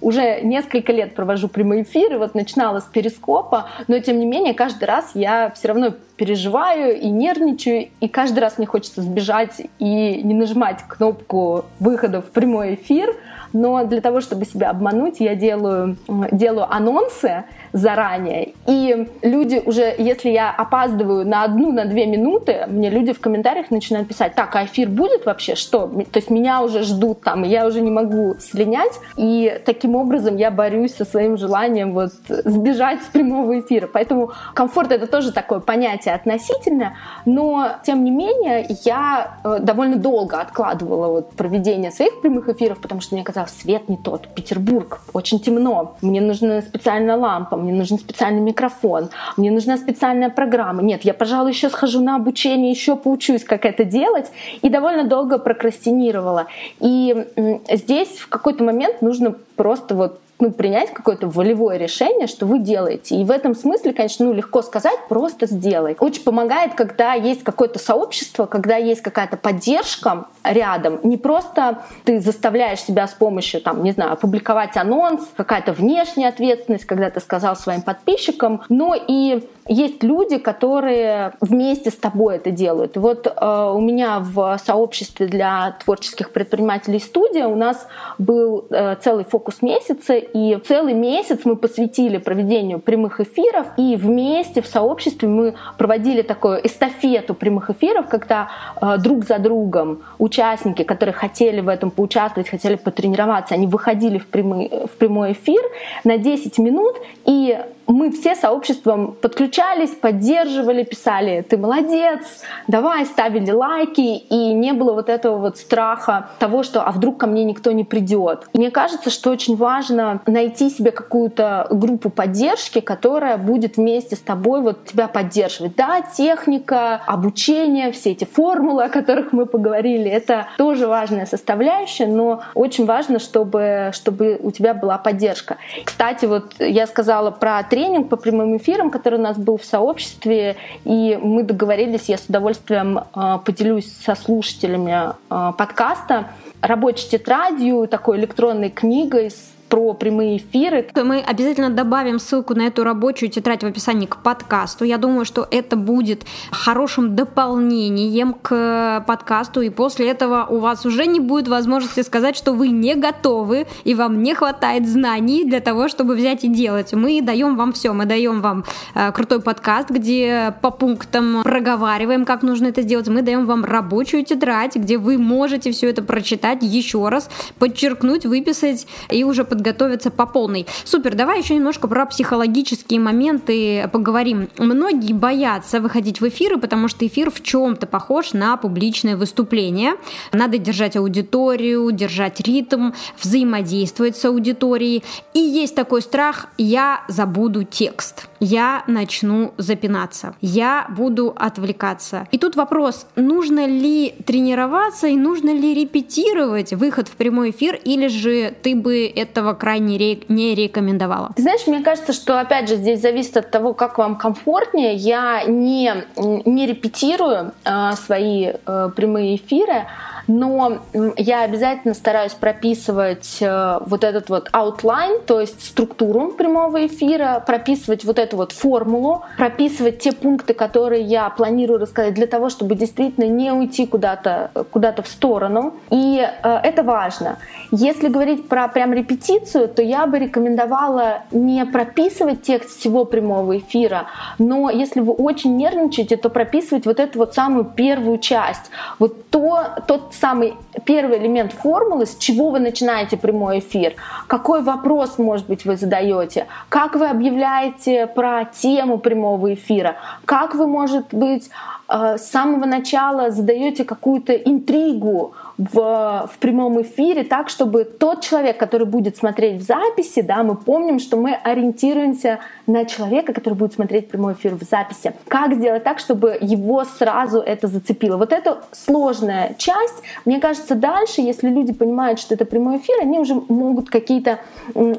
уже несколько лет провожу прямые эфиры, вот начинала с перископа, но тем не менее каждый раз я все равно переживаю и нервничаю, и каждый раз мне хочется сбежать и не нажимать кнопку выхода в прямой эфир, но для того, чтобы себя обмануть, я делаю, делаю анонсы, заранее. И люди уже, если я опаздываю на одну, на две минуты, мне люди в комментариях начинают писать, так, а эфир будет вообще? Что? То есть меня уже ждут там, и я уже не могу слинять. И таким образом я борюсь со своим желанием вот сбежать с прямого эфира. Поэтому комфорт это тоже такое понятие относительное, но тем не менее я э, довольно долго откладывала вот проведение своих прямых эфиров, потому что мне казалось, свет не тот, Петербург, очень темно, мне нужна специальная лампа, мне нужен специальный микрофон, мне нужна специальная программа. Нет, я, пожалуй, еще схожу на обучение, еще поучусь, как это делать, и довольно долго прокрастинировала. И здесь в какой-то момент нужно просто вот ну, принять какое-то волевое решение, что вы делаете. И в этом смысле, конечно, ну, легко сказать, просто сделай. Очень помогает, когда есть какое-то сообщество, когда есть какая-то поддержка рядом. Не просто ты заставляешь себя с помощью, там, не знаю, опубликовать анонс, какая-то внешняя ответственность, когда ты сказал своим подписчикам, но и есть люди, которые вместе с тобой это делают. Вот э, у меня в сообществе для творческих предпринимателей студия у нас был э, целый фокус месяца, и целый месяц мы посвятили проведению прямых эфиров, и вместе в сообществе мы проводили такую эстафету прямых эфиров, когда э, друг за другом участники, которые хотели в этом поучаствовать, хотели потренироваться, они выходили в прямой, в прямой эфир на 10 минут, и мы все сообществом подключались, поддерживали, писали «ты молодец», «давай», ставили лайки, и не было вот этого вот страха того, что «а вдруг ко мне никто не придет». Мне кажется, что очень важно найти себе какую-то группу поддержки, которая будет вместе с тобой вот тебя поддерживать. Да, техника, обучение, все эти формулы, о которых мы поговорили, это тоже важная составляющая, но очень важно, чтобы, чтобы у тебя была поддержка. Кстати, вот я сказала про тренинг по прямым эфирам, который у нас был в сообществе, и мы договорились, я с удовольствием э, поделюсь со слушателями э, подкаста. Рабочей тетрадью, такой электронной книгой с про прямые эфиры. Мы обязательно добавим ссылку на эту рабочую тетрадь в описании к подкасту. Я думаю, что это будет хорошим дополнением к подкасту, и после этого у вас уже не будет возможности сказать, что вы не готовы и вам не хватает знаний для того, чтобы взять и делать. Мы даем вам все. Мы даем вам э, крутой подкаст, где по пунктам проговариваем, как нужно это сделать. Мы даем вам рабочую тетрадь, где вы можете все это прочитать еще раз, подчеркнуть, выписать и уже подготовиться по полной. Супер, давай еще немножко про психологические моменты поговорим. Многие боятся выходить в эфиры, потому что эфир в чем-то похож на публичное выступление. Надо держать аудиторию, держать ритм, взаимодействовать с аудиторией. И есть такой страх, я забуду текст, я начну запинаться, я буду отвлекаться. И тут вопрос, нужно ли тренироваться и нужно ли репетировать выход в прямой эфир, или же ты бы это этого крайне ре- не рекомендовала. Ты знаешь, мне кажется, что опять же здесь зависит от того, как вам комфортнее. Я не, не репетирую э, свои э, прямые эфиры, но я обязательно стараюсь прописывать э, вот этот вот outline, то есть структуру прямого эфира, прописывать вот эту вот формулу, прописывать те пункты, которые я планирую рассказать для того, чтобы действительно не уйти куда-то куда в сторону. И э, это важно. Если говорить про прям репетицию, то я бы рекомендовала не прописывать текст всего прямого эфира, но если вы очень нервничаете, то прописывать вот эту вот самую первую часть. Вот то, тот самый первый элемент формулы, с чего вы начинаете прямой эфир, какой вопрос, может быть, вы задаете, как вы объявляете про тему прямого эфира, как вы, может быть, э, с самого начала задаете какую-то интригу, в, в прямом эфире так, чтобы тот человек, который будет смотреть в записи, да, мы помним, что мы ориентируемся на человека, который будет смотреть прямой эфир в записи. Как сделать так, чтобы его сразу это зацепило? Вот это сложная часть. Мне кажется, дальше, если люди понимают, что это прямой эфир, они уже могут какие-то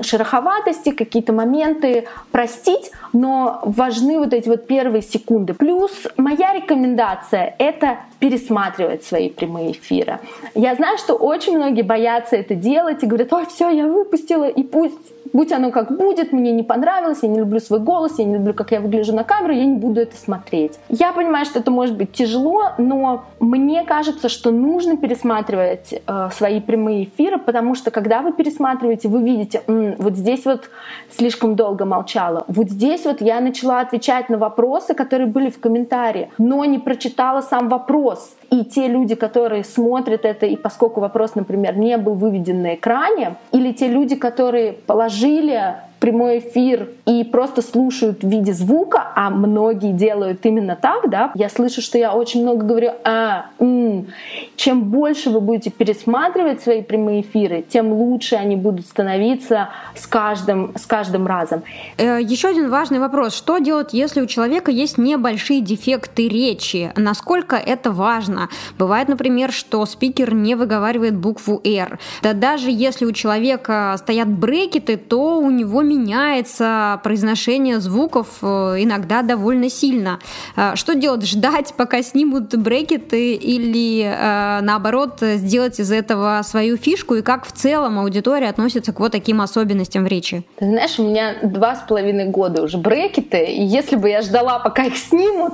шероховатости, какие-то моменты простить, но важны вот эти вот первые секунды. Плюс моя рекомендация — это пересматривать свои прямые эфиры. Я знаю, что очень многие боятся это делать и говорят, ой, все, я выпустила, и пусть будь оно как будет, мне не понравилось, я не люблю свой голос, я не люблю, как я выгляжу на камеру, я не буду это смотреть. Я понимаю, что это может быть тяжело, но мне кажется, что нужно пересматривать э, свои прямые эфиры, потому что когда вы пересматриваете, вы видите, М, вот здесь вот слишком долго молчала, вот здесь вот я начала отвечать на вопросы, которые были в комментарии, но не прочитала сам вопрос. И те люди, которые смотрят это, и поскольку вопрос, например, не был выведен на экране, или те люди, которые положили прямой эфир и просто слушают в виде звука, а многие делают именно так, да, я слышу, что я очень много говорю «а», «м». Чем больше вы будете пересматривать свои прямые эфиры, тем лучше они будут становиться с каждым, с каждым разом. Э, Еще один важный вопрос. Что делать, если у человека есть небольшие дефекты речи? Насколько это важно? Бывает, например, что спикер не выговаривает букву «Р». Да даже если у человека стоят брекеты, то у него меняется произношение звуков э, иногда довольно сильно. Э, что делать? Ждать, пока снимут брекеты или э, наоборот сделать из этого свою фишку? И как в целом аудитория относится к вот таким особенностям в речи? Ты знаешь, у меня два с половиной года уже брекеты, и если бы я ждала, пока их снимут,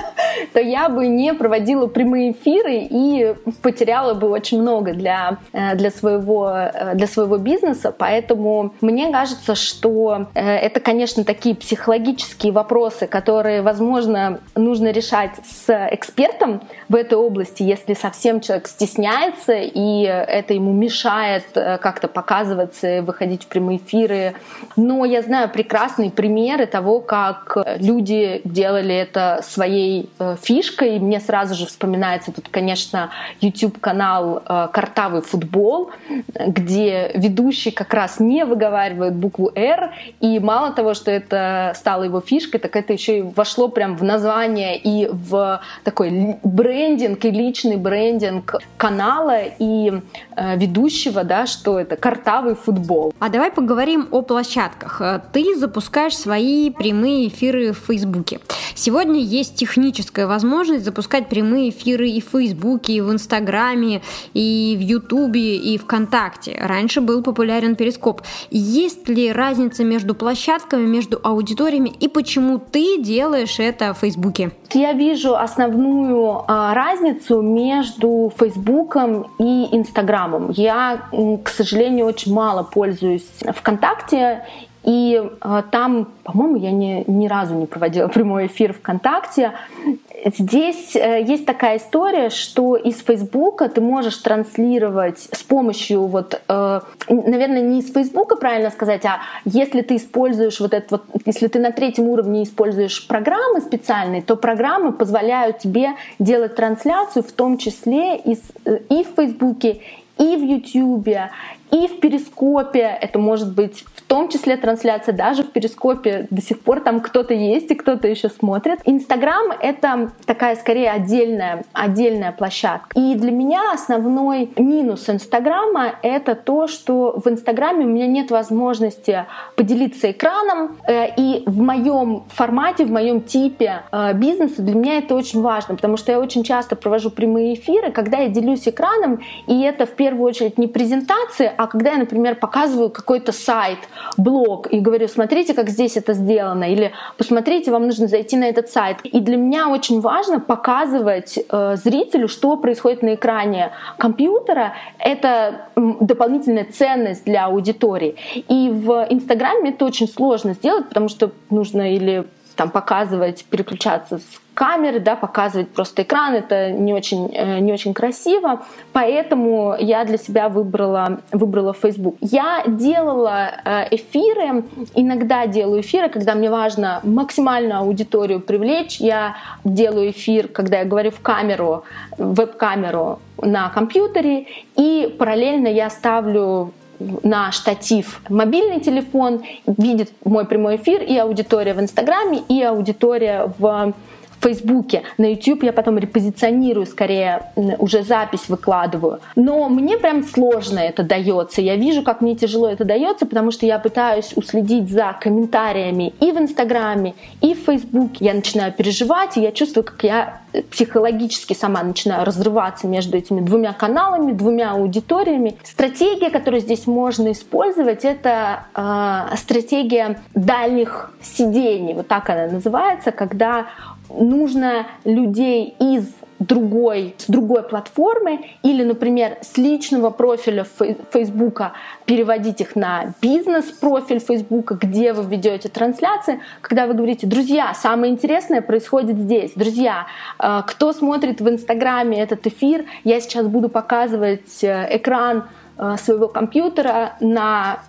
то я бы не проводила прямые эфиры и потеряла бы очень много для, для, своего, для своего бизнеса. Поэтому мне кажется, что что э, это, конечно, такие психологические вопросы, которые, возможно, нужно решать с экспертом в этой области, если совсем человек стесняется и это ему мешает э, как-то показываться, выходить в прямые эфиры. Но я знаю прекрасные примеры того, как люди делали это своей э, фишкой. Мне сразу же вспоминается тут, конечно, YouTube-канал «Картавый футбол», где ведущий как раз не выговаривает букву R, и мало того, что это стало его фишкой, так это еще и вошло прям в название и в такой брендинг и личный брендинг канала и э, ведущего, да, что это картавый футбол. А давай поговорим о площадках. Ты запускаешь свои прямые эфиры в Фейсбуке. Сегодня есть техническая возможность запускать прямые эфиры и в Фейсбуке, и в Инстаграме, и в Ютубе, и ВКонтакте. Раньше был популярен Перископ. Есть ли разница разница между площадками, между аудиториями и почему ты делаешь это в Фейсбуке? Я вижу основную а, разницу между Фейсбуком и Инстаграмом. Я, к сожалению, очень мало пользуюсь ВКонтакте и э, там, по-моему, я ни, ни разу не проводила прямой эфир ВКонтакте. Здесь э, есть такая история, что из Фейсбука ты можешь транслировать с помощью вот, э, наверное, не из Фейсбука, правильно сказать, а если ты используешь вот это вот, если ты на третьем уровне используешь программы специальные, то программы позволяют тебе делать трансляцию, в том числе из, э, и в Фейсбуке, и в Ютьюбе, и в Перископе. Это может быть в том числе трансляция даже в Перископе. До сих пор там кто-то есть и кто-то еще смотрит. Инстаграм — это такая скорее отдельная, отдельная площадка. И для меня основной минус Инстаграма — это то, что в Инстаграме у меня нет возможности поделиться экраном. Э, и в моем формате, в моем типе э, бизнеса для меня это очень важно, потому что я очень часто провожу прямые эфиры, когда я делюсь экраном, и это в первую очередь не презентация, а когда я, например, показываю какой-то сайт, блог и говорю, смотрите, как здесь это сделано, или посмотрите, вам нужно зайти на этот сайт. И для меня очень важно показывать э, зрителю, что происходит на экране компьютера. Это дополнительная ценность для аудитории. И в Инстаграме это очень сложно сделать, потому что нужно или там показывать, переключаться с камеры, да, показывать просто экран, это не очень, э, не очень красиво, поэтому я для себя выбрала, выбрала Facebook. Я делала э, эфиры, иногда делаю эфиры, когда мне важно максимальную аудиторию привлечь, я делаю эфир, когда я говорю в камеру, веб-камеру на компьютере, и параллельно я ставлю на штатив мобильный телефон, видит мой прямой эфир и аудитория в Инстаграме, и аудитория в Фейсбуке. На YouTube я потом репозиционирую, скорее уже запись выкладываю. Но мне прям сложно это дается. Я вижу, как мне тяжело это дается, потому что я пытаюсь уследить за комментариями и в Инстаграме, и в Фейсбуке. Я начинаю переживать, и я чувствую, как я психологически сама начинаю разрываться между этими двумя каналами, двумя аудиториями. Стратегия, которую здесь можно использовать, это э, стратегия дальних сидений, вот так она называется, когда нужно людей из другой, с другой платформы или, например, с личного профиля Фейсбука переводить их на бизнес-профиль Фейсбука, где вы ведете трансляции, когда вы говорите, друзья, самое интересное происходит здесь. Друзья, э, кто смотрит в Инстаграме этот эфир, я сейчас буду показывать э, экран своего компьютера на,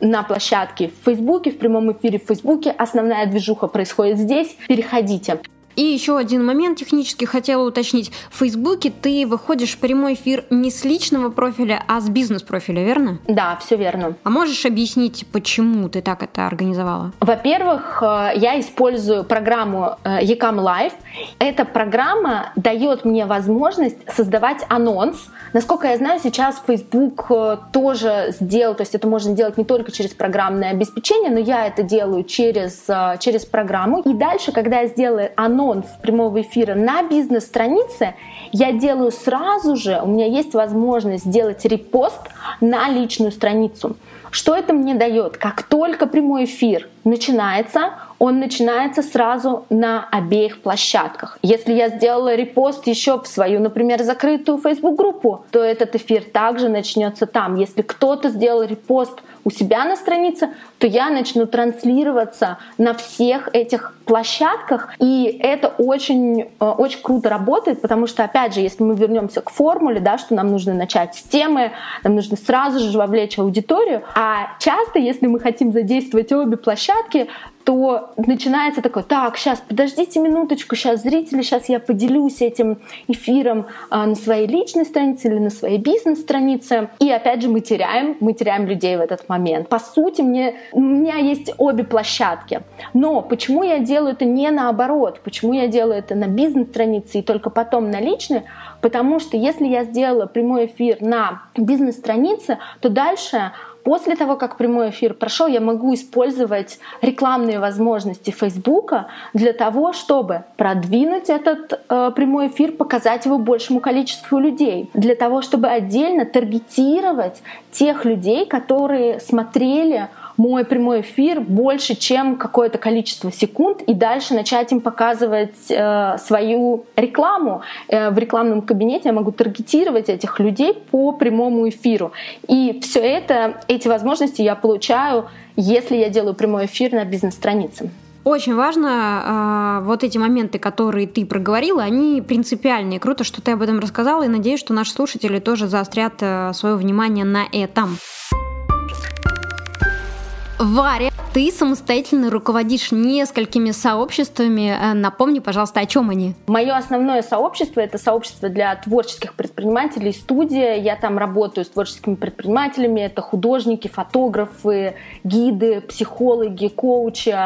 на площадке в Фейсбуке, в прямом эфире в Фейсбуке. Основная движуха происходит здесь. Переходите. И еще один момент технически хотела уточнить. В Фейсбуке ты выходишь в прямой эфир не с личного профиля, а с бизнес-профиля, верно? Да, все верно. А можешь объяснить, почему ты так это организовала? Во-первых, э, я использую программу Ecam э, Live. Эта программа дает мне возможность создавать анонс. Насколько я знаю, сейчас Facebook э, тоже сделал, то есть это можно делать не только через программное обеспечение, но я это делаю через, через программу. И дальше, когда я сделаю анонс, анонс прямого эфира на бизнес-странице, я делаю сразу же, у меня есть возможность сделать репост на личную страницу. Что это мне дает? Как только прямой эфир начинается, он начинается сразу на обеих площадках. Если я сделала репост еще в свою, например, закрытую Facebook-группу, то этот эфир также начнется там. Если кто-то сделал репост у себя на странице, то я начну транслироваться на всех этих площадках, и это очень, э, очень круто работает, потому что, опять же, если мы вернемся к формуле, да, что нам нужно начать с темы, нам нужно сразу же вовлечь аудиторию, а часто, если мы хотим задействовать обе площадки, то начинается такое, так, сейчас, подождите минуточку, сейчас зрители, сейчас я поделюсь этим эфиром а, на своей личной странице или на своей бизнес-странице. И опять же мы теряем, мы теряем людей в этот момент. По сути, мне, у меня есть обе площадки. Но почему я делаю это не наоборот? Почему я делаю это на бизнес-странице и только потом на личной? Потому что если я сделала прямой эфир на бизнес-странице, то дальше После того, как прямой эфир прошел, я могу использовать рекламные возможности Фейсбука для того, чтобы продвинуть этот э, прямой эфир, показать его большему количеству людей, для того, чтобы отдельно таргетировать тех людей, которые смотрели мой прямой эфир больше, чем какое-то количество секунд, и дальше начать им показывать э, свою рекламу. Э, в рекламном кабинете я могу таргетировать этих людей по прямому эфиру. И все это, эти возможности я получаю, если я делаю прямой эфир на бизнес-странице. Очень важно, э, вот эти моменты, которые ты проговорила, они принципиальные. Круто, что ты об этом рассказала, и надеюсь, что наши слушатели тоже заострят э, свое внимание на этом. Варя, ты самостоятельно руководишь несколькими сообществами. Э, напомни, пожалуйста, о чем они? Мое основное сообщество — это сообщество для творческих предпринимателей, студия. Я там работаю с творческими предпринимателями. Это художники, фотографы, гиды, психологи, коучи,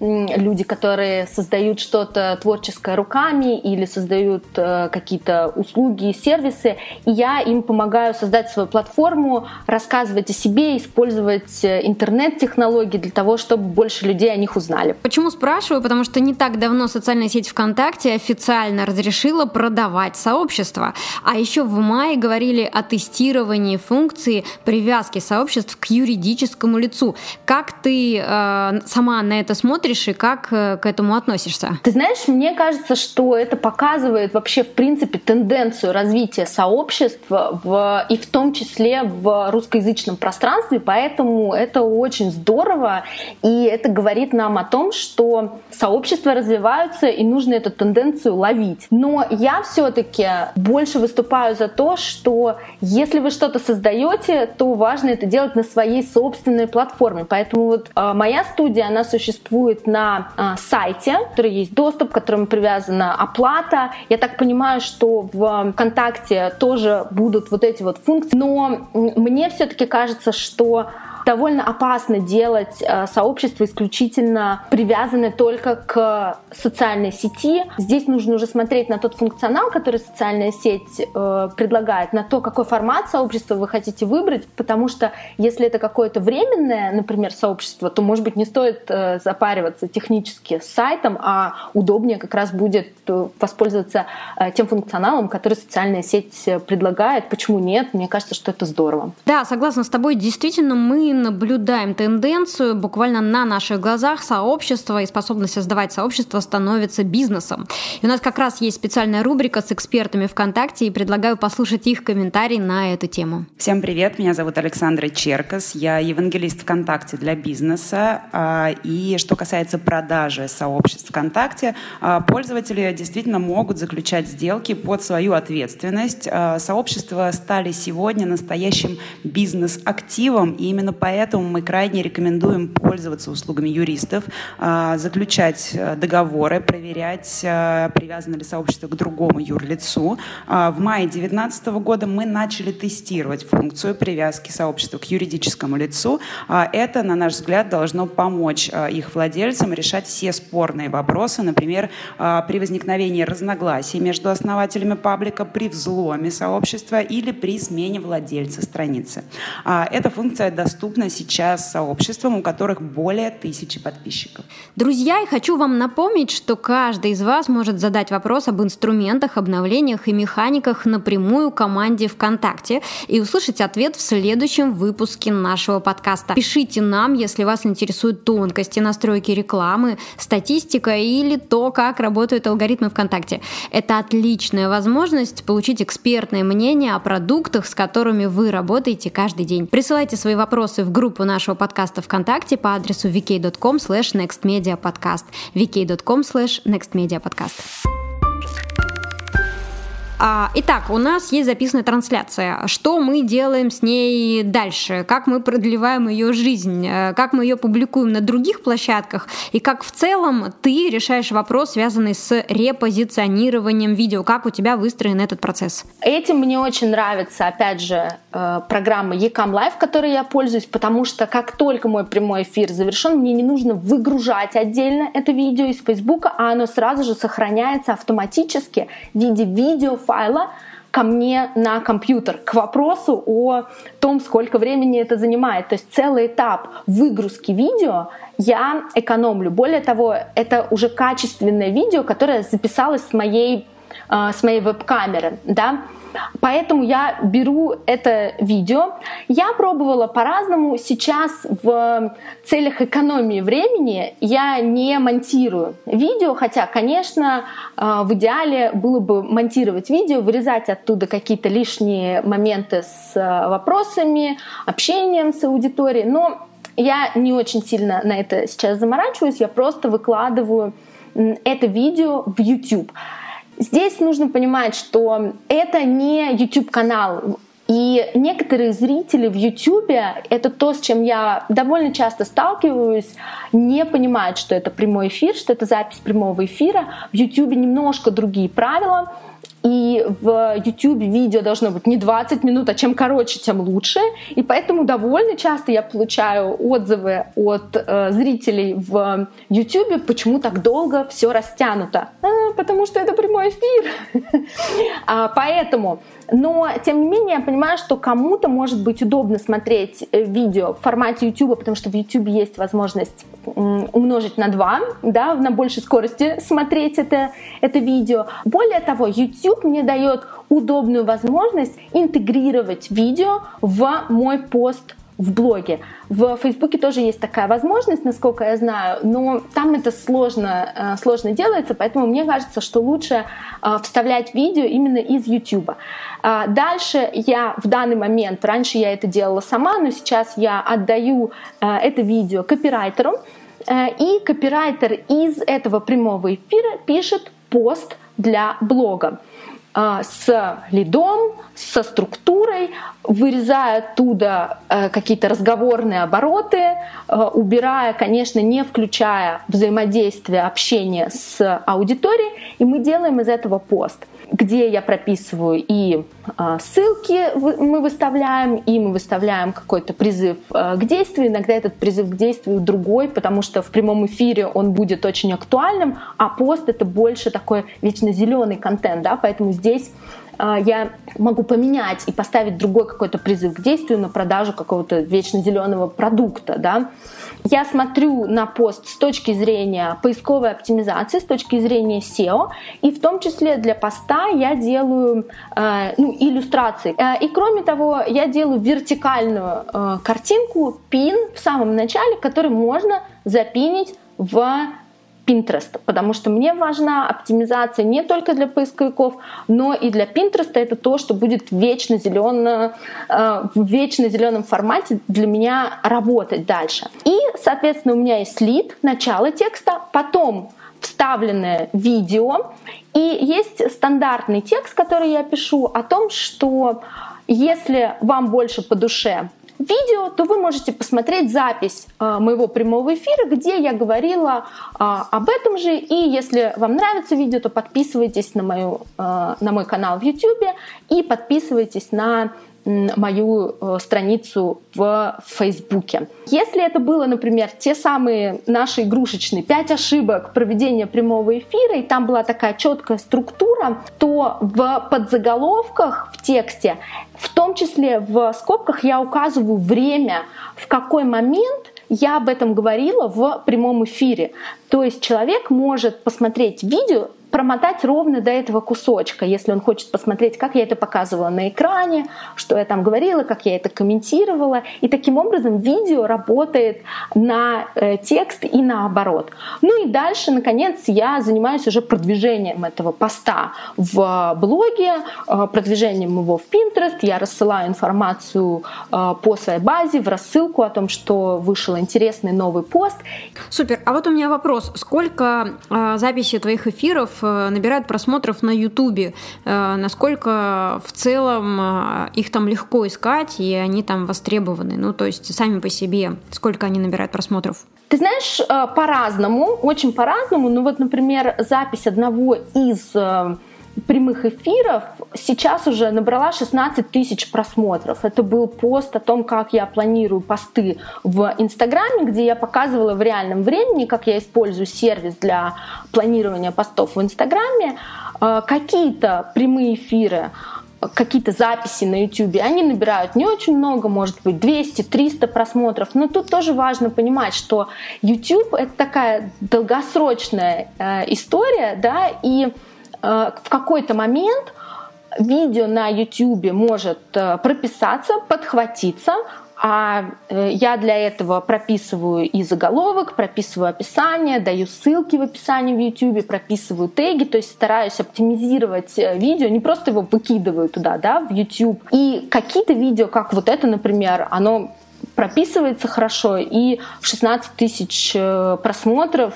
люди, которые создают что-то творческое руками или создают э, какие-то услуги сервисы. И я им помогаю создать свою платформу, рассказывать о себе, использовать э, интернет-технологии, для того, чтобы больше людей о них узнали. Почему спрашиваю? Потому что не так давно социальная сеть ВКонтакте официально разрешила продавать сообщества. А еще в мае говорили о тестировании функции привязки сообществ к юридическому лицу. Как ты э, сама на это смотришь и как э, к этому относишься? Ты знаешь, мне кажется, что это показывает вообще в принципе тенденцию развития сообщества в, и в том числе в русскоязычном пространстве, поэтому это очень здорово здорово, и это говорит нам о том, что сообщества развиваются, и нужно эту тенденцию ловить. Но я все-таки больше выступаю за то, что если вы что-то создаете, то важно это делать на своей собственной платформе. Поэтому вот э, моя студия, она существует на э, сайте, который есть доступ, к которому привязана оплата. Я так понимаю, что в ВКонтакте тоже будут вот эти вот функции. Но мне все-таки кажется, что довольно опасно делать э, сообщество исключительно привязанное только к социальной сети. Здесь нужно уже смотреть на тот функционал, который социальная сеть э, предлагает, на то, какой формат сообщества вы хотите выбрать, потому что если это какое-то временное, например, сообщество, то, может быть, не стоит э, запариваться технически с сайтом, а удобнее как раз будет воспользоваться тем функционалом, который социальная сеть предлагает. Почему нет? Мне кажется, что это здорово. Да, согласна с тобой. Действительно, мы наблюдаем тенденцию. Буквально на наших глазах сообщество и способность создавать сообщество становится бизнесом. И у нас как раз есть специальная рубрика с экспертами ВКонтакте, и предлагаю послушать их комментарий на эту тему. Всем привет, меня зовут Александра Черкас, я евангелист ВКонтакте для бизнеса. А, и что касается продажи сообществ ВКонтакте, а, пользователи действительно могут заключать сделки под свою ответственность. А, сообщества стали сегодня настоящим бизнес-активом, и именно поэтому мы крайне рекомендуем пользоваться услугами юристов, заключать договоры, проверять, привязано ли сообщество к другому юрлицу. В мае 2019 года мы начали тестировать функцию привязки сообщества к юридическому лицу. Это, на наш взгляд, должно помочь их владельцам решать все спорные вопросы, например, при возникновении разногласий между основателями паблика, при взломе сообщества или при смене владельца страницы. Эта функция доступна сейчас сообществам, у которых более тысячи подписчиков. Друзья, я хочу вам напомнить, что каждый из вас может задать вопрос об инструментах, обновлениях и механиках напрямую команде ВКонтакте и услышать ответ в следующем выпуске нашего подкаста. Пишите нам, если вас интересуют тонкости настройки рекламы, статистика или то, как работают алгоритмы ВКонтакте. Это отличная возможность получить экспертное мнение о продуктах, с которыми вы работаете каждый день. Присылайте свои вопросы в группу нашего подкаста ВКонтакте по адресу vk.com slash nextmediapodcast vk.com slash nextmediapodcast. А, итак, у нас есть записанная трансляция. Что мы делаем с ней дальше? Как мы продлеваем ее жизнь? Э, как мы ее публикуем на других площадках? И как в целом ты решаешь вопрос, связанный с репозиционированием видео? Как у тебя выстроен этот процесс? Этим мне очень нравится, опять же, э, программа Ecam Live, которой я пользуюсь, потому что как только мой прямой эфир завершен, мне не нужно выгружать отдельно это видео из Facebook, а оно сразу же сохраняется автоматически в виде видео файла ко мне на компьютер к вопросу о том, сколько времени это занимает. То есть целый этап выгрузки видео я экономлю. Более того, это уже качественное видео, которое записалось с моей, э, с моей веб-камеры. Да? Поэтому я беру это видео. Я пробовала по-разному. Сейчас в целях экономии времени я не монтирую видео, хотя, конечно, э, в идеале было бы монтировать видео, вырезать оттуда какие-то лишние моменты с э, вопросами, общением с аудиторией, но я не очень сильно на это сейчас заморачиваюсь, я просто выкладываю это видео в YouTube. Здесь нужно понимать, что это не YouTube-канал. И некоторые зрители в YouTube, это то, с чем я довольно часто сталкиваюсь, не понимают, что это прямой эфир, что это запись прямого эфира. В YouTube немножко другие правила. И в YouTube видео должно быть не 20 минут, а чем короче, тем лучше. И поэтому довольно часто я получаю отзывы от э, зрителей в YouTube, почему так долго все растянуто. А, потому что это прямой эфир. а, поэтому но, тем не менее, я понимаю, что кому-то может быть удобно смотреть э, видео в формате YouTube, потому что в YouTube есть возможность умножить на 2, да, на большей скорости смотреть это, это видео. Более того, YouTube мне дает удобную возможность интегрировать видео в мой пост в блоге. В Фейсбуке тоже есть такая возможность, насколько я знаю, но там это сложно, э, сложно делается, поэтому мне кажется, что лучше э, вставлять видео именно из YouTube. А дальше я в данный момент, раньше я это делала сама, но сейчас я отдаю э, это видео копирайтеру, и копирайтер из этого прямого эфира пишет пост для блога. А, с лидом, со структурой, вырезая оттуда э, какие-то разговорные обороты, э, убирая, конечно, не включая взаимодействие, общение с аудиторией, и мы делаем из этого пост. Где я прописываю и э, ссылки мы выставляем, и мы выставляем какой-то призыв э, к действию. Иногда этот призыв к действию другой, потому что в прямом эфире он будет очень актуальным, а пост это больше такой вечно зеленый контент, да, поэтому здесь я могу поменять и поставить другой какой-то призыв к действию на продажу какого-то вечно зеленого продукта, да. Я смотрю на пост с точки зрения поисковой оптимизации, с точки зрения SEO, и в том числе для поста я делаю э, ну, иллюстрации. Э, и кроме того, я делаю вертикальную картинку, пин в самом начале, который можно запинить в Pinterest, потому что мне важна оптимизация не только для поисковиков, но и для Pinterest это то, что будет вечно зелено, э, в вечно зеленом формате для меня работать дальше. И, соответственно, у меня есть лид, начало текста, потом вставленное видео, и есть стандартный текст, который я пишу о том, что если вам больше по душе видео, то вы можете посмотреть запись э, моего прямого эфира, где я говорила э, об этом же. И если вам нравится видео, то подписывайтесь на, мою, э, на мой канал в YouTube и подписывайтесь на мою э, страницу в Фейсбуке. Если это было, например, те самые наши игрушечные пять ошибок проведения прямого эфира, и там была такая четкая структура, то в подзаголовках в тексте, в том числе в скобках, я указываю время, в какой момент я об этом говорила в прямом эфире. То есть человек может посмотреть видео промотать ровно до этого кусочка, если он хочет посмотреть, как я это показывала на экране, что я там говорила, как я это комментировала. И таким образом видео работает на э, текст и наоборот. Ну и дальше, наконец, я занимаюсь уже продвижением этого поста в блоге, э, продвижением его в Pinterest. Я рассылаю информацию э, по своей базе в рассылку о том, что вышел интересный новый пост. Супер. А вот у меня вопрос. Сколько э, записей твоих эфиров Э, набирают просмотров на Ютубе, э, насколько в целом э, их там легко искать, и они там востребованы, ну, то есть сами по себе, сколько они набирают просмотров? Ты знаешь, по-разному, очень по-разному. Ну вот, например, запись одного из прямых эфиров сейчас уже набрала 16 тысяч просмотров. Это был пост о том, как я планирую посты в Инстаграме, где я показывала в реальном времени, как я использую сервис для планирования постов в Инстаграме. Э, какие-то прямые эфиры какие-то записи на YouTube, они набирают не очень много, может быть 200-300 просмотров, но тут тоже важно понимать, что YouTube это такая долгосрочная э, история, да, и в какой-то момент видео на YouTube может э, прописаться, подхватиться, а э, я для этого прописываю и заголовок, прописываю описание, даю ссылки в описании в YouTube, прописываю теги, то есть стараюсь оптимизировать видео, не просто его выкидываю туда, да, в YouTube. И какие-то видео, как вот это, например, оно прописывается хорошо, и 16 тысяч просмотров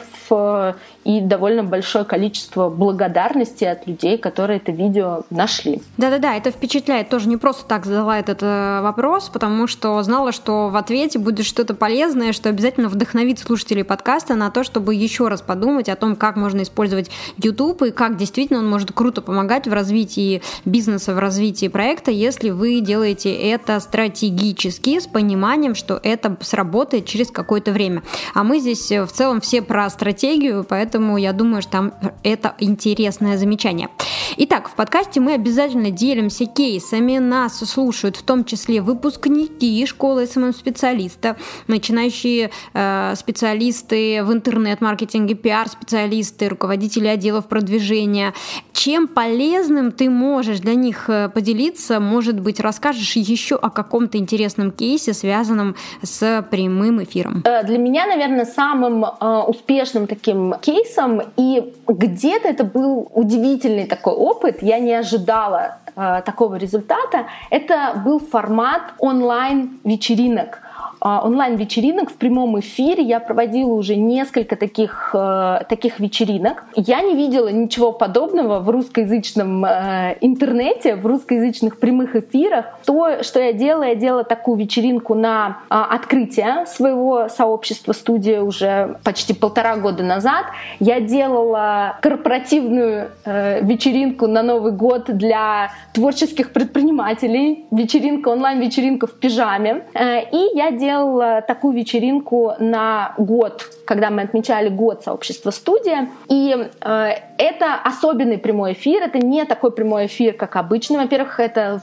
и довольно большое количество благодарности от людей, которые это видео нашли. Да-да-да, это впечатляет. Тоже не просто так задала этот э, вопрос, потому что знала, что в ответе будет что-то полезное, что обязательно вдохновит слушателей подкаста на то, чтобы еще раз подумать о том, как можно использовать YouTube и как действительно он может круто помогать в развитии бизнеса, в развитии проекта, если вы делаете это стратегически, с пониманием, что это сработает через какое-то время. А мы здесь э, в целом все про стратегию, поэтому поэтому я думаю, что там это интересное замечание. Итак, в подкасте мы обязательно делимся кейсами, нас слушают в том числе выпускники школы SMM-специалиста, начинающие э, специалисты в интернет-маркетинге, пиар-специалисты, руководители отделов продвижения. Чем полезным ты можешь для них э, поделиться? Может быть, расскажешь еще о каком-то интересном кейсе, связанном с прямым эфиром? Э, для меня, наверное, самым э, успешным таким кейсом кейсом, и где-то это был удивительный такой опыт, я не ожидала э, такого результата. Это был формат онлайн-вечеринок. А, онлайн-вечеринок в прямом эфире. Я проводила уже несколько таких, э, таких вечеринок. Я не видела ничего подобного в русскоязычном э, интернете, в русскоязычных прямых эфирах. То, что я делала, я делала такую вечеринку на а, открытие своего сообщества студии уже почти полтора года назад. Я делала корпоративную э, вечеринку на Новый год для творческих предпринимателей, вечеринка, онлайн-вечеринка в пижаме. И я делала делала такую вечеринку на год, когда мы отмечали год сообщества студия. И э, это особенный прямой эфир, это не такой прямой эфир, как обычный. Во-первых, это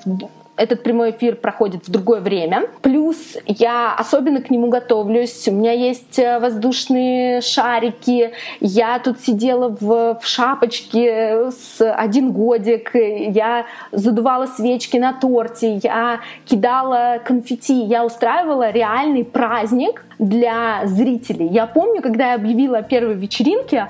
этот прямой эфир проходит в другое время. Плюс я особенно к нему готовлюсь. У меня есть э, воздушные шарики. Я тут сидела в, в шапочке с один годик. Я задувала свечки на торте. Я кидала конфетти. Я устраивала реальный праздник для зрителей. Я помню, когда я объявила о первой вечеринке,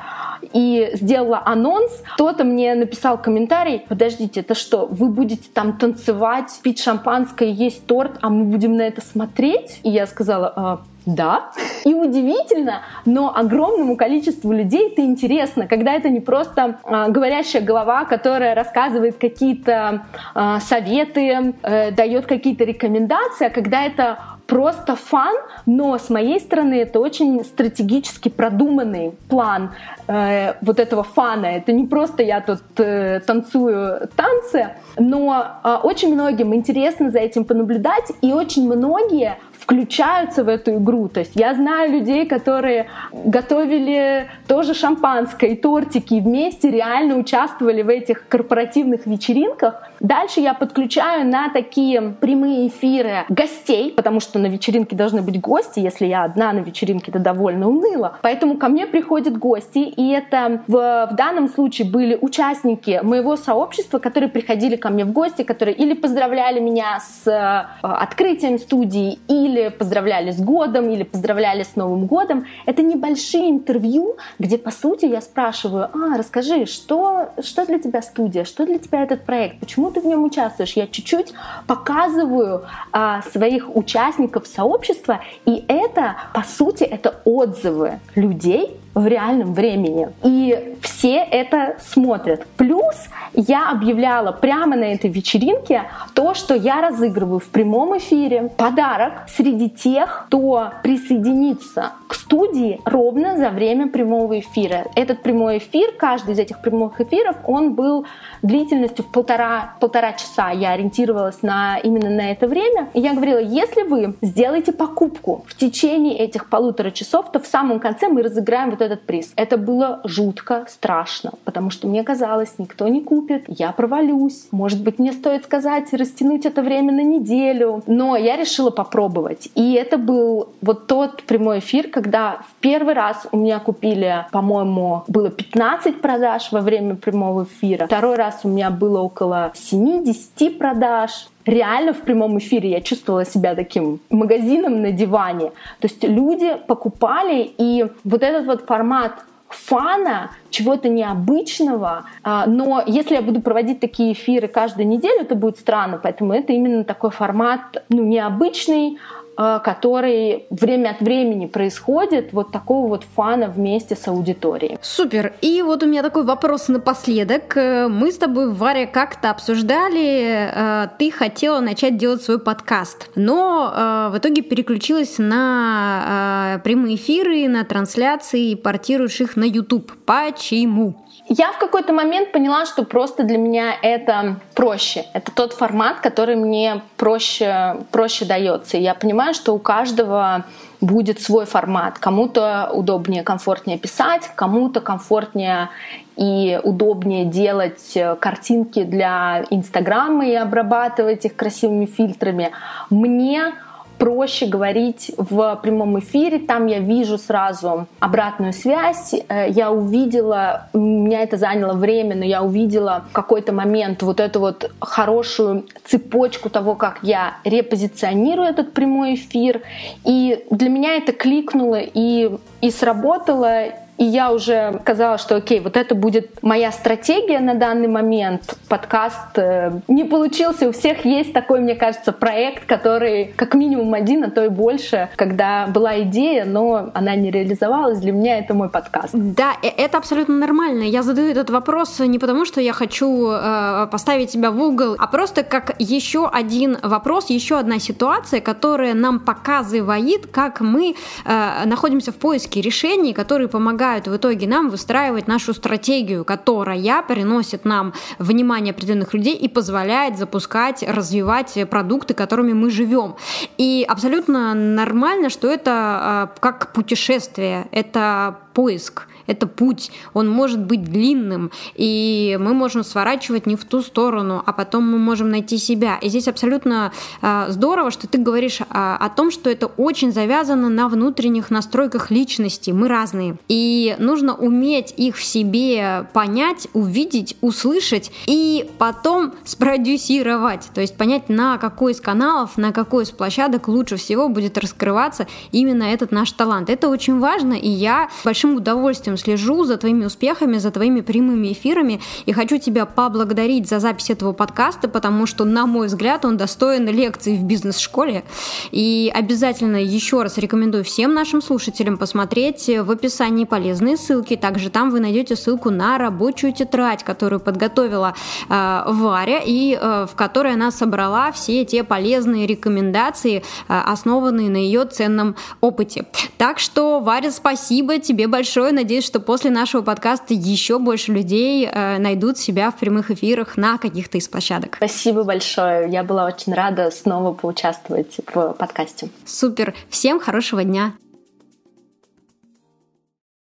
и сделала анонс, кто-то мне написал комментарий, подождите, это что, вы будете там танцевать, пить шампанское, есть торт, а мы будем на это смотреть? И я сказала, а, да. И удивительно, но огромному количеству людей это интересно, когда это не просто э, говорящая голова, которая рассказывает какие-то э, советы, э, дает какие-то рекомендации, а когда это просто фан, но с моей стороны это очень стратегически продуманный план э, вот этого фана. Это не просто я тут э, танцую танцы, но э, очень многим интересно за этим понаблюдать, и очень многие включаются в эту игру. То есть я знаю людей, которые готовили тоже шампанское и тортики, и вместе реально участвовали в этих корпоративных вечеринках. Дальше я подключаю на такие прямые эфиры гостей, потому что на вечеринке должны быть гости. Если я одна на вечеринке, это довольно уныло. Поэтому ко мне приходят гости, и это в, в данном случае были участники моего сообщества, которые приходили ко мне в гости, которые или поздравляли меня с э, открытием студии, или или поздравляли с годом, или поздравляли с Новым годом. Это небольшие интервью, где, по сути, я спрашиваю, а, расскажи, что, что для тебя студия, что для тебя этот проект, почему ты в нем участвуешь? Я чуть-чуть показываю а, своих участников сообщества, и это, по сути, это отзывы людей, в реальном времени. И все это смотрят. Плюс я объявляла прямо на этой вечеринке то, что я разыгрываю в прямом эфире подарок среди тех, кто присоединится к студии ровно за время прямого эфира. Этот прямой эфир, каждый из этих прямых эфиров, он был длительностью в полтора, полтора часа. Я ориентировалась на, именно на это время. И я говорила, если вы сделаете покупку в течение этих полутора часов, то в самом конце мы разыграем вот этот приз. Это было жутко страшно, потому что мне казалось, никто не купит, я провалюсь. Может быть, мне стоит сказать, растянуть это время на неделю. Но я решила попробовать. И это был вот тот прямой эфир, когда в первый раз у меня купили, по-моему, было 15 продаж во время прямого эфира. Второй раз у меня было около 7-10 продаж реально в прямом эфире я чувствовала себя таким магазином на диване. То есть люди покупали, и вот этот вот формат фана, чего-то необычного. А, но если я буду проводить такие эфиры каждую неделю, это будет странно. Поэтому это именно такой формат ну, необычный, который время от времени происходит, вот такого вот фана вместе с аудиторией. Супер. И вот у меня такой вопрос напоследок. Э, мы с тобой, Варя, как-то обсуждали, э, ты хотела начать делать свой подкаст, но в итоге переключилась на прямые эфиры, на трансляции и портируешь их на YouTube. Почему? Я в какой-то момент поняла, что просто для меня это проще. Это тот формат, который мне проще, проще дается. Я понимаю, что у каждого будет свой формат. Кому-то удобнее, комфортнее писать, кому-то комфортнее и удобнее делать картинки для Инстаграма и обрабатывать их красивыми фильтрами. Мне проще говорить в прямом эфире. Там я вижу сразу обратную связь. Э, я увидела, меня это заняло время, но я увидела в какой-то момент вот эту вот хорошую цепочку того, как я репозиционирую этот прямой эфир. И для меня это кликнуло и, и сработало. И я уже сказала, что окей, вот это будет моя стратегия на данный момент. Подкаст э, не получился. У всех есть такой, мне кажется, проект, который как минимум один, а то и больше, когда была идея, но она не реализовалась. Для меня это мой подкаст. Да, э, это абсолютно нормально. Я задаю этот вопрос не потому, что я хочу э, поставить себя в угол, а просто как еще один вопрос, еще одна ситуация, которая нам показывает, как мы э, находимся в поиске решений, которые помогают в итоге нам выстраивать нашу стратегию, которая приносит нам внимание определенных людей и позволяет запускать, развивать продукты, которыми мы живем. И абсолютно нормально, что это э, как путешествие, это поиск это путь, он может быть длинным, и мы можем сворачивать не в ту сторону, а потом мы можем найти себя. И здесь абсолютно э, здорово, что ты говоришь э, о том, что это очень завязано на внутренних настройках личности. Мы разные. И нужно уметь их в себе понять, увидеть, услышать и потом спродюсировать. То есть понять, на какой из каналов, на какой из площадок лучше всего будет раскрываться именно этот наш талант. Это очень важно, и я большим удовольствием удовольствием слежу за твоими успехами, за твоими прямыми эфирами и хочу тебя поблагодарить за запись этого подкаста, потому что, на мой взгляд, он достоин лекции в бизнес-школе. И обязательно еще раз рекомендую всем нашим слушателям посмотреть в описании полезные ссылки. Также там вы найдете ссылку на рабочую тетрадь, которую подготовила э, Варя и э, в которой она собрала все те полезные рекомендации, э, основанные на ее ценном опыте. Так что, Варя, спасибо тебе большое. Надеюсь, что после нашего подкаста еще больше людей э, найдут себя в прямых эфирах на каких-то из площадок. Спасибо большое. Я была очень рада снова поучаствовать в подкасте. Супер. Всем хорошего дня.